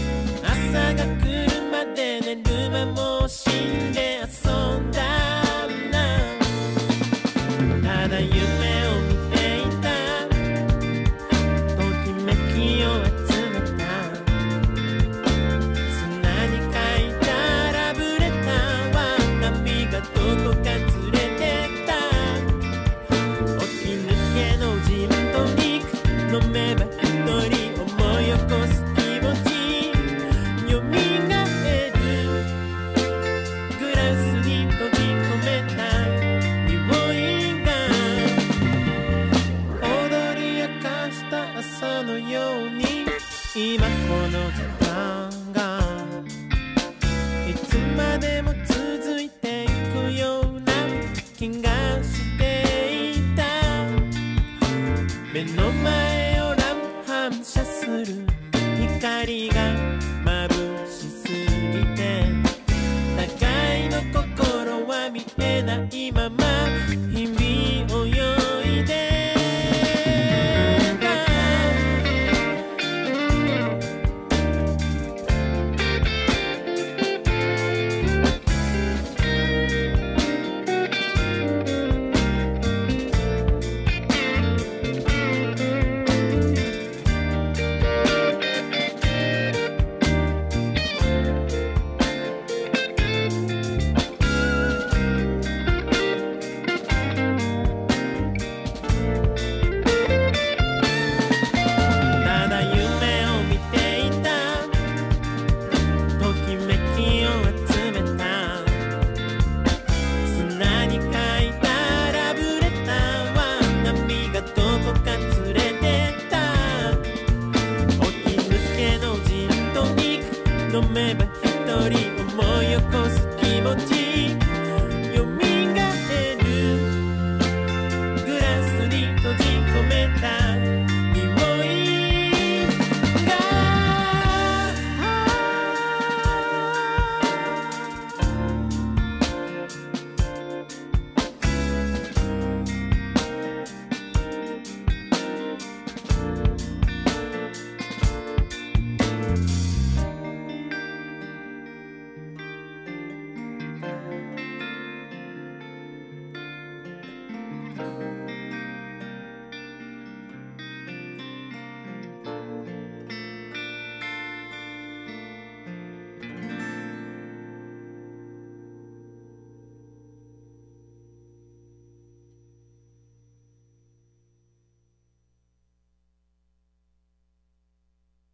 「朝が来るまで寝る間もし」